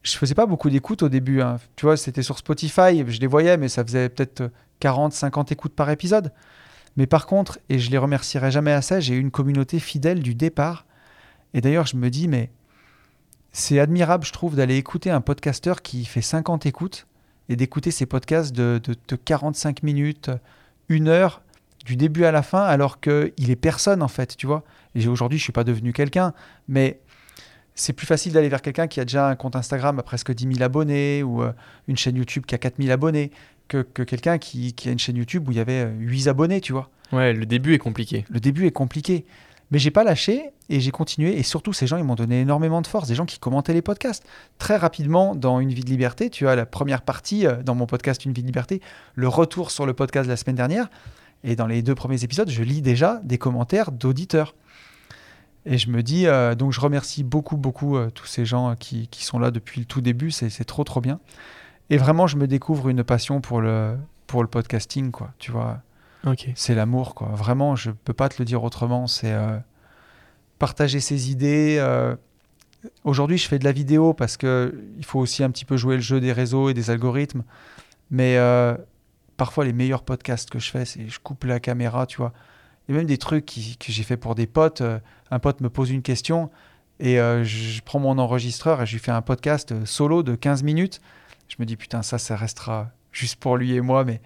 je faisais pas beaucoup d'écoutes au début. hein. Tu vois, c'était sur Spotify, je les voyais, mais ça faisait peut-être 40, 50 écoutes par épisode. Mais par contre, et je les remercierai jamais assez, j'ai eu une communauté fidèle du départ. Et d'ailleurs, je me dis, mais c'est admirable, je trouve, d'aller écouter un podcasteur qui fait 50 écoutes et d'écouter ces podcasts de, de- de 45 minutes, une heure, du début à la fin, alors qu'il est personne, en fait, tu vois. Et aujourd'hui, je suis pas devenu quelqu'un, mais c'est plus facile d'aller vers quelqu'un qui a déjà un compte Instagram à presque 10 000 abonnés ou euh, une chaîne YouTube qui a 4 000 abonnés que, que quelqu'un qui, qui a une chaîne YouTube où il y avait euh, 8 abonnés, tu vois. Ouais, le début est compliqué. Le début est compliqué. Mais j'ai pas lâché et j'ai continué. Et surtout, ces gens, ils m'ont donné énormément de force. Des gens qui commentaient les podcasts. Très rapidement, dans Une vie de liberté, tu as la première partie euh, dans mon podcast Une vie de liberté, le retour sur le podcast de la semaine dernière. Et dans les deux premiers épisodes, je lis déjà des commentaires d'auditeurs. Et je me dis, euh, donc je remercie beaucoup, beaucoup euh, tous ces gens qui, qui sont là depuis le tout début, c'est c'est trop, trop bien. Et vraiment, je me découvre une passion pour le, pour le podcasting, quoi. Tu vois, c'est l'amour, quoi. Vraiment, je peux pas te le dire autrement. C'est euh, partager ses idées. euh, Aujourd'hui, je fais de la vidéo parce que il faut aussi un petit peu jouer le jeu des réseaux et des algorithmes. Mais euh, parfois, les meilleurs podcasts que je fais, c'est je coupe la caméra, tu vois. A même des trucs que j'ai fait pour des potes. Euh, un pote me pose une question et euh, je, prends mon enregistreur et je lui fais un podcast euh, solo de 15 minutes. Je me dis, putain, ça, ça restera juste pour lui et moi, mais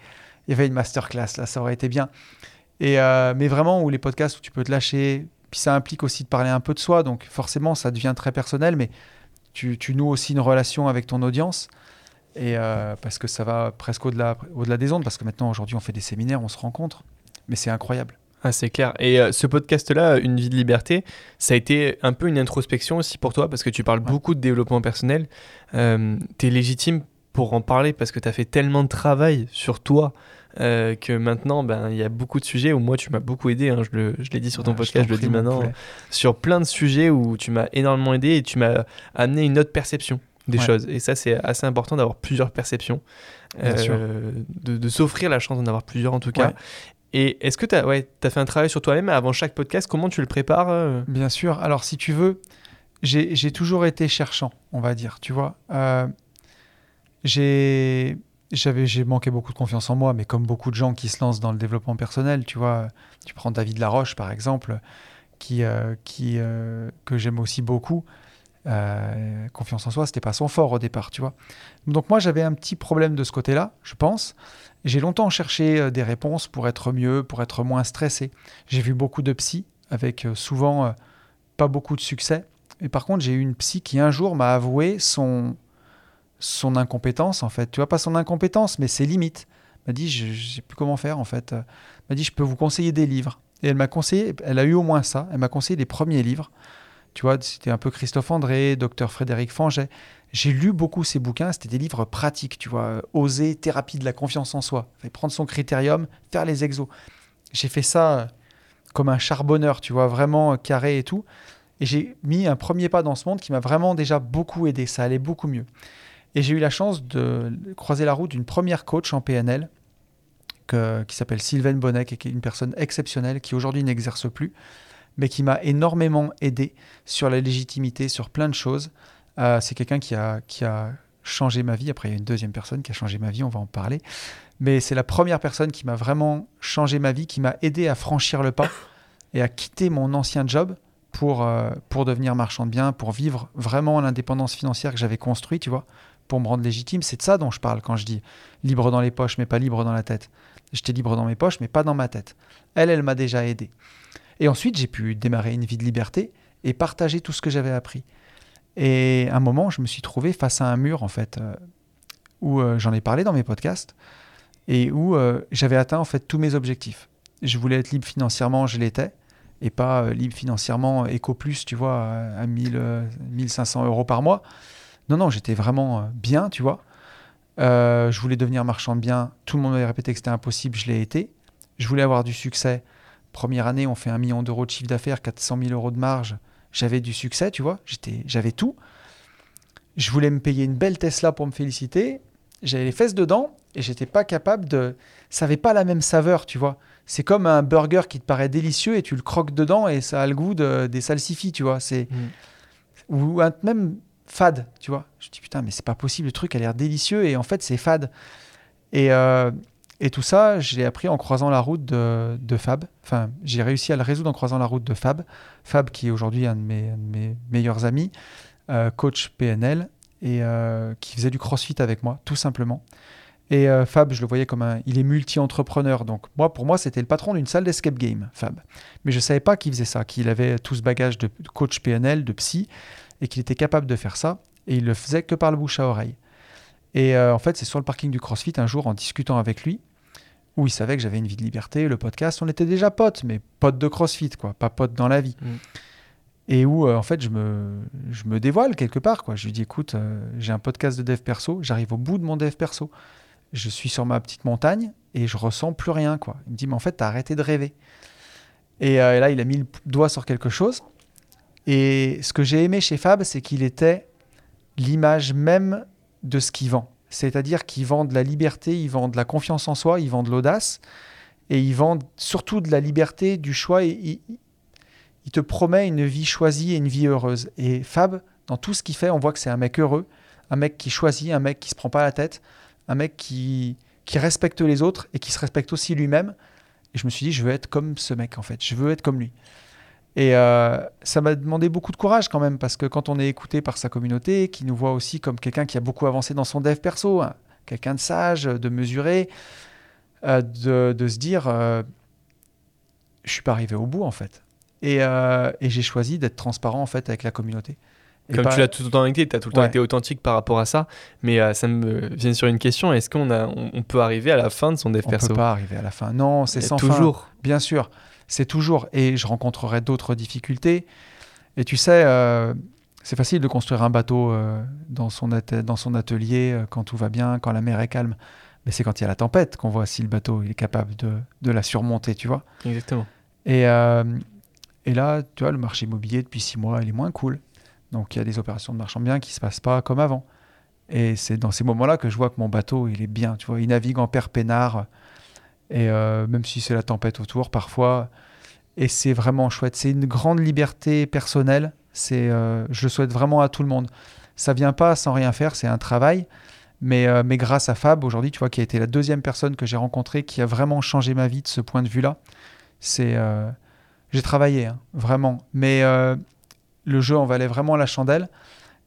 il y avait une masterclass, là, ça aurait été bien. Et, mais vraiment, où les podcasts où tu peux te lâcher, puis ça implique aussi de parler un peu de soi, donc forcément, ça devient très personnel, mais tu, noues aussi une relation avec ton audience. Et parce que ça va presque au-delà au-delà des ondes, parce que maintenant, aujourd'hui, on fait des séminaires, on se rencontre. Mais c'est incroyable. Ah, c'est clair. Et euh, ce podcast-là, Une vie de liberté, ça a été un peu une introspection aussi pour toi parce que tu parles Ouais. beaucoup de développement personnel. Euh, tu es légitime pour en parler parce que tu as fait tellement de travail sur toi euh, que maintenant, ben, il y a beaucoup de sujets où moi, tu m'as beaucoup aidé. hein. je le- je l'ai dit sur ton Ah, podcast, je, le dis maintenant. poulet. Sur plein de sujets où tu m'as énormément aidé et tu m'as amené une autre perception des Ouais. choses. Et ça, c'est assez important d'avoir plusieurs perceptions. De, de s'offrir la chance d'en avoir plusieurs en tout cas. Ouais. Et est-ce que tu as, ouais, as fait un travail sur toi-même avant chaque podcast? Comment tu le prépares euh? Bien sûr. Alors, si tu veux, j'ai toujours été cherchant, on va dire. Tu vois, Euh, j'ai manqué beaucoup de confiance en moi, mais comme beaucoup de gens qui se lancent dans le développement personnel, tu vois, tu prends David Laroche par exemple, qui euh, qui euh, que j'aime aussi beaucoup. Confiance en soi, c'était pas son fort au départ, tu vois. Donc moi j'avais un petit problème de ce côté-là, je pense. J'ai longtemps cherché euh, des réponses pour être mieux, pour être moins stressé. J'ai vu beaucoup de psy avec euh, souvent euh, pas beaucoup de succès. Et par contre, j'ai eu une psy qui un jour m'a avoué son, son incompétence, en fait. Tu vois, pas son incompétence, mais ses limites. M'a dit, je ne sais plus comment faire, en fait. M'a dit, je peux vous conseiller des livres. Et elle m'a conseillé, elle a eu au moins ça, elle m'a conseillé les premiers livres. Tu vois, c'était un peu Christophe André, docteur Frédéric Fanget. J'ai lu beaucoup ces bouquins, c'était des livres pratiques, tu vois, oser, thérapie de la confiance en soi. Prendre son critérium, faire les exos. J'ai fait ça euh, comme un charbonneur, tu vois, vraiment euh, carré et tout. Et j'ai mis un premier pas dans ce monde qui m'a vraiment déjà beaucoup aidé. Ça allait beaucoup mieux. Et j'ai eu la chance de croiser la route d'une première coach en PNL qui s'appelle Sylvaine Bonnet, qui est une personne exceptionnelle qui aujourd'hui n'exerce plus, mais qui m'a énormément aidé sur la légitimité, sur plein de choses. Euh, c'est quelqu'un qui a, qui a changé ma vie. Après, il y a une deuxième personne qui a changé ma vie, on va en parler. Mais c'est la première personne qui m'a vraiment changé ma vie, qui m'a aidé à franchir le pas <coughs> et à quitter mon ancien job pour, euh, pour devenir marchand de biens, pour vivre vraiment l'indépendance financière que j'avais construite, tu vois, pour me rendre légitime. C'est de ça dont je parle quand je dis libre dans les poches, mais pas libre dans la tête. J'étais libre dans mes poches, mais pas dans ma tête. Elle, elle m'a déjà aidé. Et ensuite, j'ai pu démarrer une vie de liberté et partager tout ce que j'avais appris. Et à un moment, je me suis trouvé face à un mur, en fait, euh, où euh, j'en ai parlé dans mes podcasts et où euh, j'avais atteint, en fait, tous mes objectifs. Je voulais être libre financièrement, je l'étais, et pas libre financièrement, éco plus, tu vois, à, à 1000, euh, 1500 euros par mois. Non, non, j'étais vraiment bien, tu vois. Je voulais devenir marchand de biens. Tout le monde m'avait répété que c'était impossible, je l'ai été. Je voulais avoir du succès. Première année, on fait un million d'euros de chiffre d'affaires, 400 000 euros de marge. J'avais du succès, tu vois. J'étais, j'avais tout. Je voulais me payer une belle Tesla pour me féliciter. J'avais les fesses dedans et j'étais pas capable de. Ça avait pas la même saveur, tu vois. C'est comme un burger qui te paraît délicieux et tu le croques dedans et ça a le goût de- des salsifis, tu vois. C'est ou un- même fade, tu vois. Je dis putain, mais c'est pas possible, le truc a l'air délicieux et en fait c'est fade. Et, euh, et tout ça, je l'ai appris en croisant la route de, Fab. Enfin, j'ai réussi à le résoudre en croisant la route de Fab. Fab, qui est aujourd'hui un, de mes- meilleurs amis, euh, coach PNL, et euh, qui faisait du crossfit avec moi, tout simplement. Et euh, Fab, je le voyais comme un. Il est multi-entrepreneur. Donc, moi, pour moi, c'était le patron d'une salle d'escape game, Fab. Mais je ne savais pas qu'il faisait ça, qu'il avait tout ce bagage de coach PNL, de psy, et qu'il était capable de faire ça. Et il le faisait que par le bouche à oreille. Et en fait, c'est sur le parking du CrossFit, un jour, en discutant avec lui, où il savait que j'avais une vie de liberté, le podcast. On était déjà potes, mais potes de CrossFit, quoi, pas potes dans la vie. Mm. Et où, euh, en fait, je me, je me dévoile quelque part, quoi. Je lui dis, écoute, euh, j'ai un podcast de dev perso, j'arrive au bout de mon dev perso. Je suis sur ma petite montagne et je ressens plus rien, quoi. Il me dit, mais en fait, t'as arrêté de rêver. Et, euh, et là, il a mis le doigt sur quelque chose. Et ce que j'ai aimé chez Fab, c'est qu'il était l'image même de ce qu'il vend. C'est-à-dire qu'il vend de la liberté, il vend de la confiance en soi, il vend de l'audace, et il vend surtout de la liberté, du choix, et il, il te promet une vie choisie et une vie heureuse. Et Fab, dans tout ce qu'il fait, on voit que c'est un mec heureux, un mec qui choisit, un mec qui se prend pas la tête, un mec qui, qui respecte les autres et qui se respecte aussi lui-même. Et je me suis dit, je veux être comme ce mec, en fait. Je veux être comme lui. Et euh, ça m'a demandé beaucoup de courage quand même, parce que quand on est écouté par sa communauté, qui nous voit aussi comme quelqu'un qui a beaucoup avancé dans son dev perso, hein, quelqu'un de sage, de mesuré, euh, de, de, se dire, euh, je suis pas arrivé au bout en fait. Et, et j'ai choisi d'être transparent en fait avec la communauté. Comme tu l'as tout le temps été, tu as tout le temps été authentique par rapport à ça. Mais euh, ça me vient sur une question est-ce qu'on a, on, peut arriver à la fin de son dev perso On peut pas arriver à la fin. Non, c'est sans toujours. fin. Bien sûr, c'est toujours. Et je rencontrerai d'autres difficultés. Et tu sais, euh, c'est facile de construire un bateau euh, dans, son dans son atelier quand tout va bien, quand la mer est calme. Mais c'est quand il y a la tempête qu'on voit si le bateau est capable de, de la surmonter, tu vois. Exactement. Et, et là, tu vois, le marché immobilier, depuis six mois, il est moins cool. Donc il y a des opérations de marchand bien qui ne se passent pas comme avant. Et c'est dans ces moments-là que je vois que mon bateau, il est bien. Tu vois, il navigue en père peinard. Et euh, même si c'est la tempête autour, parfois. Et c'est vraiment chouette. C'est une grande liberté personnelle. C'est, euh, je le souhaite vraiment à tout le monde. Ça vient pas sans rien faire. C'est un travail. Mais, euh, mais grâce à Fab, aujourd'hui, tu vois, qui a été la deuxième personne que j'ai rencontrée qui a vraiment changé ma vie de ce point de vue-là. C'est, j'ai travaillé, hein, vraiment. Mais le jeu en valait vraiment la chandelle.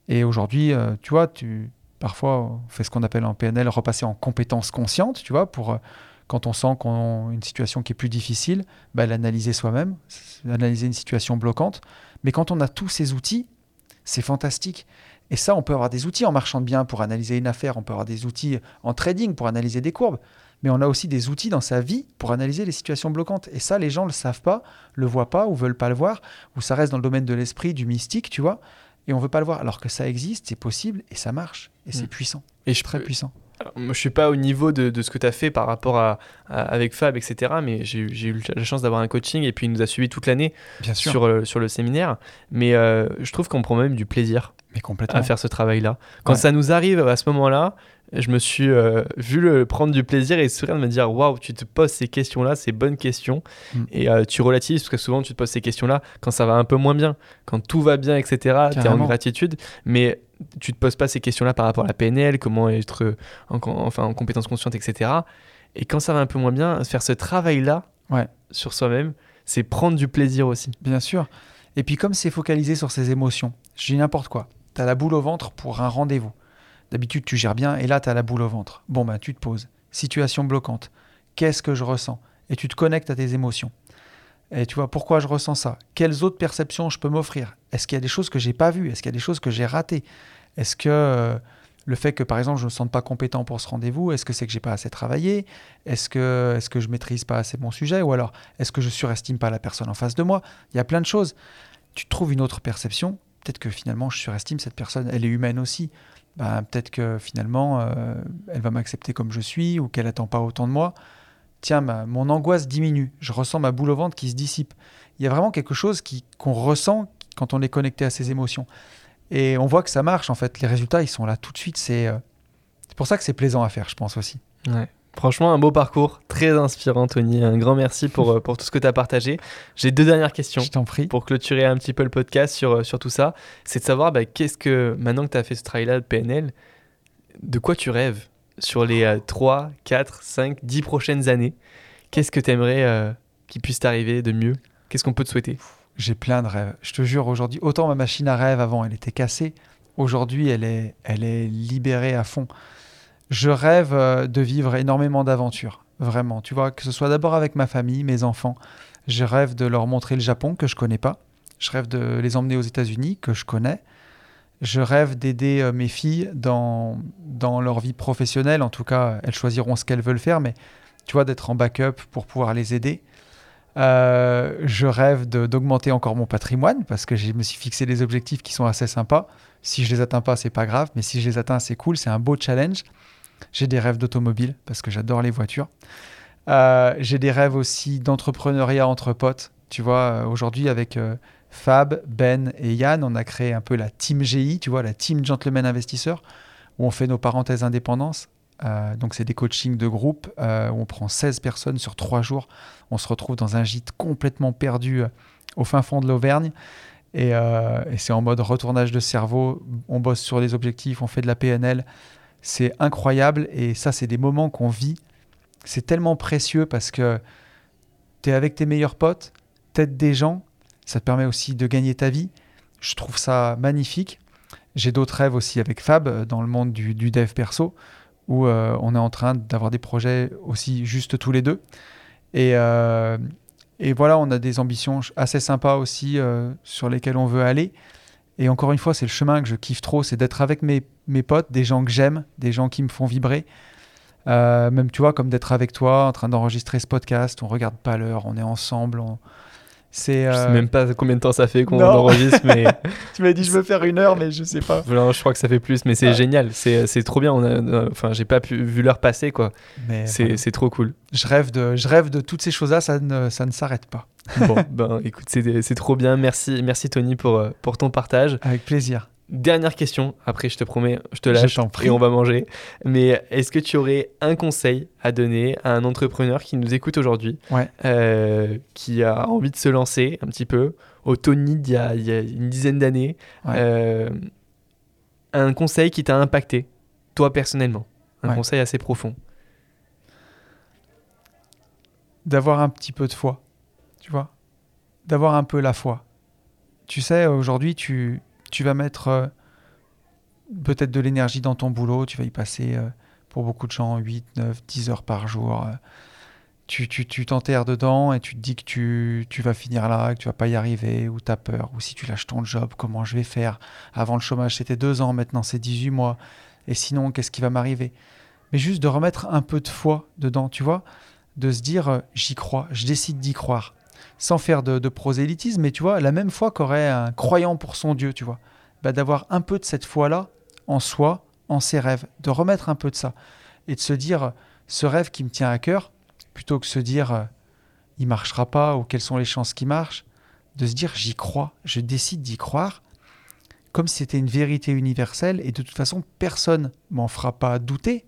Et aujourd'hui, tu vois, tu, parfois, on fait ce qu'on appelle en PNL repasser en compétence consciente, tu vois, pour quand on sent qu'on a une situation qui est plus difficile, bah, l'analyser soi-même, analyser une situation bloquante. Mais quand on a tous ces outils, c'est fantastique. Et ça, on peut avoir des outils en marchand de biens pour analyser une affaire, on peut avoir des outils en trading pour analyser des courbes, mais on a aussi des outils dans sa vie pour analyser les situations bloquantes. Et ça, les gens ne le savent pas, le voient pas ou veulent pas le voir, ou ça reste dans le domaine de l'esprit, du mystique, tu vois, et on veut pas le voir. Alors que ça existe, c'est possible, et ça marche, et c'est mm. puissant. Et je, très puissant. Je suis pas au niveau de, ce que tu as fait par rapport à, avec Fab, etc. Mais j'ai eu la chance d'avoir un coaching et puis il nous a suivi toute l'année sur, euh, sur le séminaire. Mais euh, je trouve qu'on prend même du plaisir mais complètement. à faire ce travail-là. Quand ça nous arrive à ce moment-là, je me suis euh, vu le, prendre du plaisir et sourire de me dire waouh, tu te poses ces questions-là, ces bonnes questions, mm. et euh, tu relativises parce que souvent tu te poses ces questions-là quand ça va un peu moins bien, quand tout va bien, etc. Tu es en gratitude, mais tu te poses pas ces questions-là par rapport à la PNL, comment être en, enfin, en compétence consciente, etc. Et quand ça va un peu moins bien, faire ce travail-là ouais. sur soi-même, c'est prendre du plaisir aussi. Bien sûr. Et puis comme c'est focalisé sur ses émotions, je dis n'importe quoi. Tu as la boule au ventre pour un rendez-vous D'habitude, tu gères bien et là, tu as la boule au ventre. Bon, ben, tu te poses. Situation bloquante. Qu'est-ce que je ressens? Et tu te connectes à tes émotions. Et tu vois, pourquoi je ressens ça? Quelles autres perceptions je peux m'offrir? Est-ce qu'il y a des choses que j'ai pas vues? Est-ce qu'il y a des choses que j'ai ratées? Est-ce que euh, le fait que, par exemple, je ne me sente pas compétent pour ce rendez-vous, est-ce que c'est que j'ai pas assez travaillé? Est-ce que, est-ce que je maîtrise pas assez mon sujet? Ou alors, est-ce que je surestime pas la personne en face de moi? Il y a plein de choses. Tu trouves une autre perception? Peut-être que finalement, je surestime cette personne. Elle est humaine aussi. Bah, peut-être que finalement, euh, elle va m'accepter comme je suis ou qu'elle n'attend pas autant de moi. Tiens, mon angoisse diminue. Je ressens ma boule au ventre qui se dissipe. Il y a vraiment quelque chose qu'on ressent quand on est connecté à ses émotions. Et on voit que ça marche, en fait. Les résultats, ils sont là tout de suite. C'est euh, pour ça que c'est plaisant à faire, je pense aussi. Ouais. Franchement, un beau parcours, très inspirant, Tony. Un grand merci pour, euh, pour tout ce que tu as partagé. J'ai deux dernières questions. Je t'en prie. Pour clôturer un petit peu le podcast sur, euh, sur tout ça. C'est de savoir, bah, qu'est-ce que, maintenant que tu as fait ce travail-là de PNL, de quoi tu rêves? Sur les 3, 4, 5, 10 prochaines années Qu'est-ce que tu aimerais euh, qu'il puisse t'arriver de mieux? Qu'est-ce qu'on peut te souhaiter? J'ai plein de rêves. Je te jure, aujourd'hui, autant ma machine à rêve avant, elle était cassée. Aujourd'hui, elle est, elle est libérée à fond je rêve euh, de vivre énormément d'aventures, vraiment. Tu vois, que ce soit d'abord avec ma famille, mes enfants. Je rêve de leur montrer le Japon que je connais pas. Je rêve de les emmener aux États-Unis que je connais. Je rêve d'aider euh, mes filles dans, dans leur vie professionnelle. En tout cas, elles choisiront ce qu'elles veulent faire, mais tu vois, d'être en backup pour pouvoir les aider. Euh, je rêve d'augmenter encore mon patrimoine parce que je me suis fixé des objectifs qui sont assez sympas. Si je les atteins pas, c'est pas grave, mais si je les atteins, c'est cool, c'est un beau challenge. J'ai des rêves d'automobile parce que j'adore les voitures. Euh, j'ai des rêves aussi d'entrepreneuriat entre potes. Tu vois, aujourd'hui, avec, Fab, Ben et Yann, on a créé un peu la Team GI, tu vois, la Team Gentleman Investisseur, où on fait nos parenthèses indépendance. Euh, donc, c'est des coachings de groupe euh, où on prend 16 personnes sur 3 jours. On se retrouve dans un gîte complètement perdu euh, au fin fond de l'Auvergne. Et, c'est en mode retournage de cerveau. On bosse sur les objectifs, on fait de la PNL. C'est incroyable. Et ça, c'est des moments qu'on vit. C'est tellement précieux parce que tu es avec tes meilleurs potes, t'aides des gens. Ça te permet aussi de gagner ta vie. Je trouve ça magnifique. J'ai d'autres rêves aussi avec Fab dans le monde du, dev perso où euh, on est en train d'avoir des projets aussi juste tous les deux. Et, euh, et voilà, on a des ambitions assez sympas aussi euh, sur lesquelles on veut aller. Et encore une fois, c'est le chemin que je kiffe trop, c'est d'être avec mes, potes, des gens que j'aime, des gens qui me font vibrer. même, tu vois, comme d'être avec toi, en train d'enregistrer ce podcast, on regarde pas l'heure, on est ensemble, c'est, Je sais euh, même pas combien de temps ça fait qu'on enregistre, mais. <laughs> tu m'as dit je veux faire une heure, mais je sais pas. je crois que ça fait plus, mais c'est génial. C'est, c'est trop bien. On a, enfin, j'ai pas pu, vu l'heure passer, quoi. Mais c'est, c'est trop cool. Je rêve de, je rêve de toutes ces choses-là, ça ne, ça ne s'arrête pas. bon, <laughs> ben écoute, c'est, c'est trop bien. Merci, merci Tony pour, euh, pour ton partage. Avec plaisir. Dernière question, après je te promets, je te lâche et on va manger. Mais est-ce que tu aurais un conseil à donner à un entrepreneur qui nous écoute aujourd'hui, euh, qui a envie de se lancer un petit peu, au Tony d'il y, a, une dizaine d'années, euh, un conseil qui t'a impacté, toi personnellement, un conseil assez profond. D'avoir un petit peu de foi, tu vois? D'avoir un peu la foi. Tu sais, aujourd'hui, tu tu vas mettre euh, peut-être de l'énergie dans ton boulot, tu vas y passer euh, pour beaucoup de gens 8, 9, 10 heures par jour. Euh. tu, tu, t'enterres dedans et tu te dis que tu, tu, vas finir là, que tu vas pas y arriver, ou tu as peur, ou si tu lâches ton job, comment je vais faire? Avant le chômage, c'était 2 ans, maintenant c'est 18 mois. Et sinon, qu'est-ce qui va m'arriver? Mais juste de remettre un peu de foi dedans, tu vois? De se dire, j'y crois, je décide d'y croire sans faire de, prosélytisme, mais tu vois, la même foi qu'aurait un croyant pour son Dieu, tu vois. Bah, D'avoir un peu de cette foi-là en soi, en ses rêves, de remettre un peu de ça, et de se dire, ce rêve qui me tient à cœur, plutôt que se dire, euh, il marchera pas, ou quelles sont les chances qu'il marche, de se dire, j'y crois, je décide d'y croire, comme si c'était une vérité universelle, et de toute façon, personne m'en fera pas douter,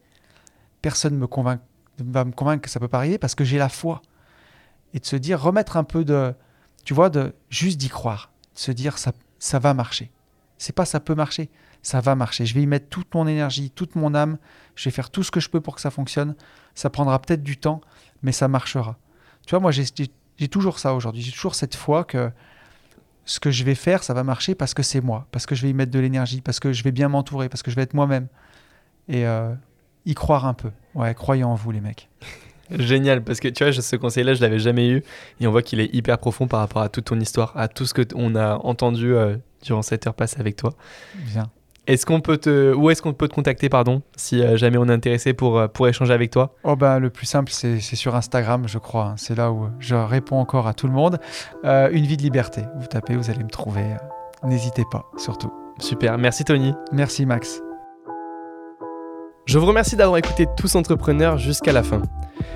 personne me convainc, va me convaincre que ça peut pas arriver, parce que j'ai la foi et de se dire, remettre un peu de, tu vois, de juste d'y croire, de se dire, ça, ça va marcher. C'est pas ça peut marcher, ça va marcher. Je vais y mettre toute mon énergie, toute mon âme, je vais faire tout ce que je peux pour que ça fonctionne. Ça prendra peut-être du temps, mais ça marchera. Tu vois, moi, j'ai toujours ça aujourd'hui. J'ai toujours cette foi que ce que je vais faire, ça va marcher parce que c'est moi, parce que je vais y mettre de l'énergie, parce que je vais bien m'entourer, parce que je vais être moi-même. Et euh, y croire un peu. Ouais, croyez en vous, les mecs. Génial, parce que tu vois, ce conseil-là, je l'avais jamais eu, et on voit qu'il est hyper profond par rapport à toute ton histoire, à tout ce que on a entendu euh, durant cette heure passée avec toi. Bien. Est-ce qu'on peut te, où est-ce qu'on peut te contacter, pardon, si euh, jamais on est intéressé pour, euh, pour échanger avec toi? Oh bah le plus simple, c'est sur Instagram, je crois. Hein. C'est là où je réponds encore à tout le monde. une vie de liberté. Vous tapez, vous allez me trouver. N'hésitez pas, surtout. Super, merci Tony. Merci Max. Je vous remercie d'avoir écouté Tous Entrepreneurs jusqu'à la fin.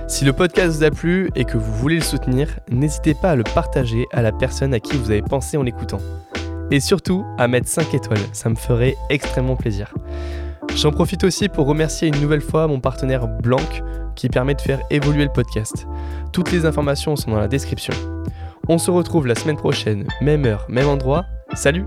Si le podcast vous a plu et que vous voulez le soutenir, n'hésitez pas à le partager à la personne à qui vous avez pensé en l'écoutant. Et surtout, à mettre 5 étoiles, ça me ferait extrêmement plaisir. J'en profite aussi pour remercier une nouvelle fois mon partenaire Blanc qui permet de faire évoluer le podcast. Toutes les informations sont dans la description. On se retrouve la semaine prochaine, même heure, même endroit. Salut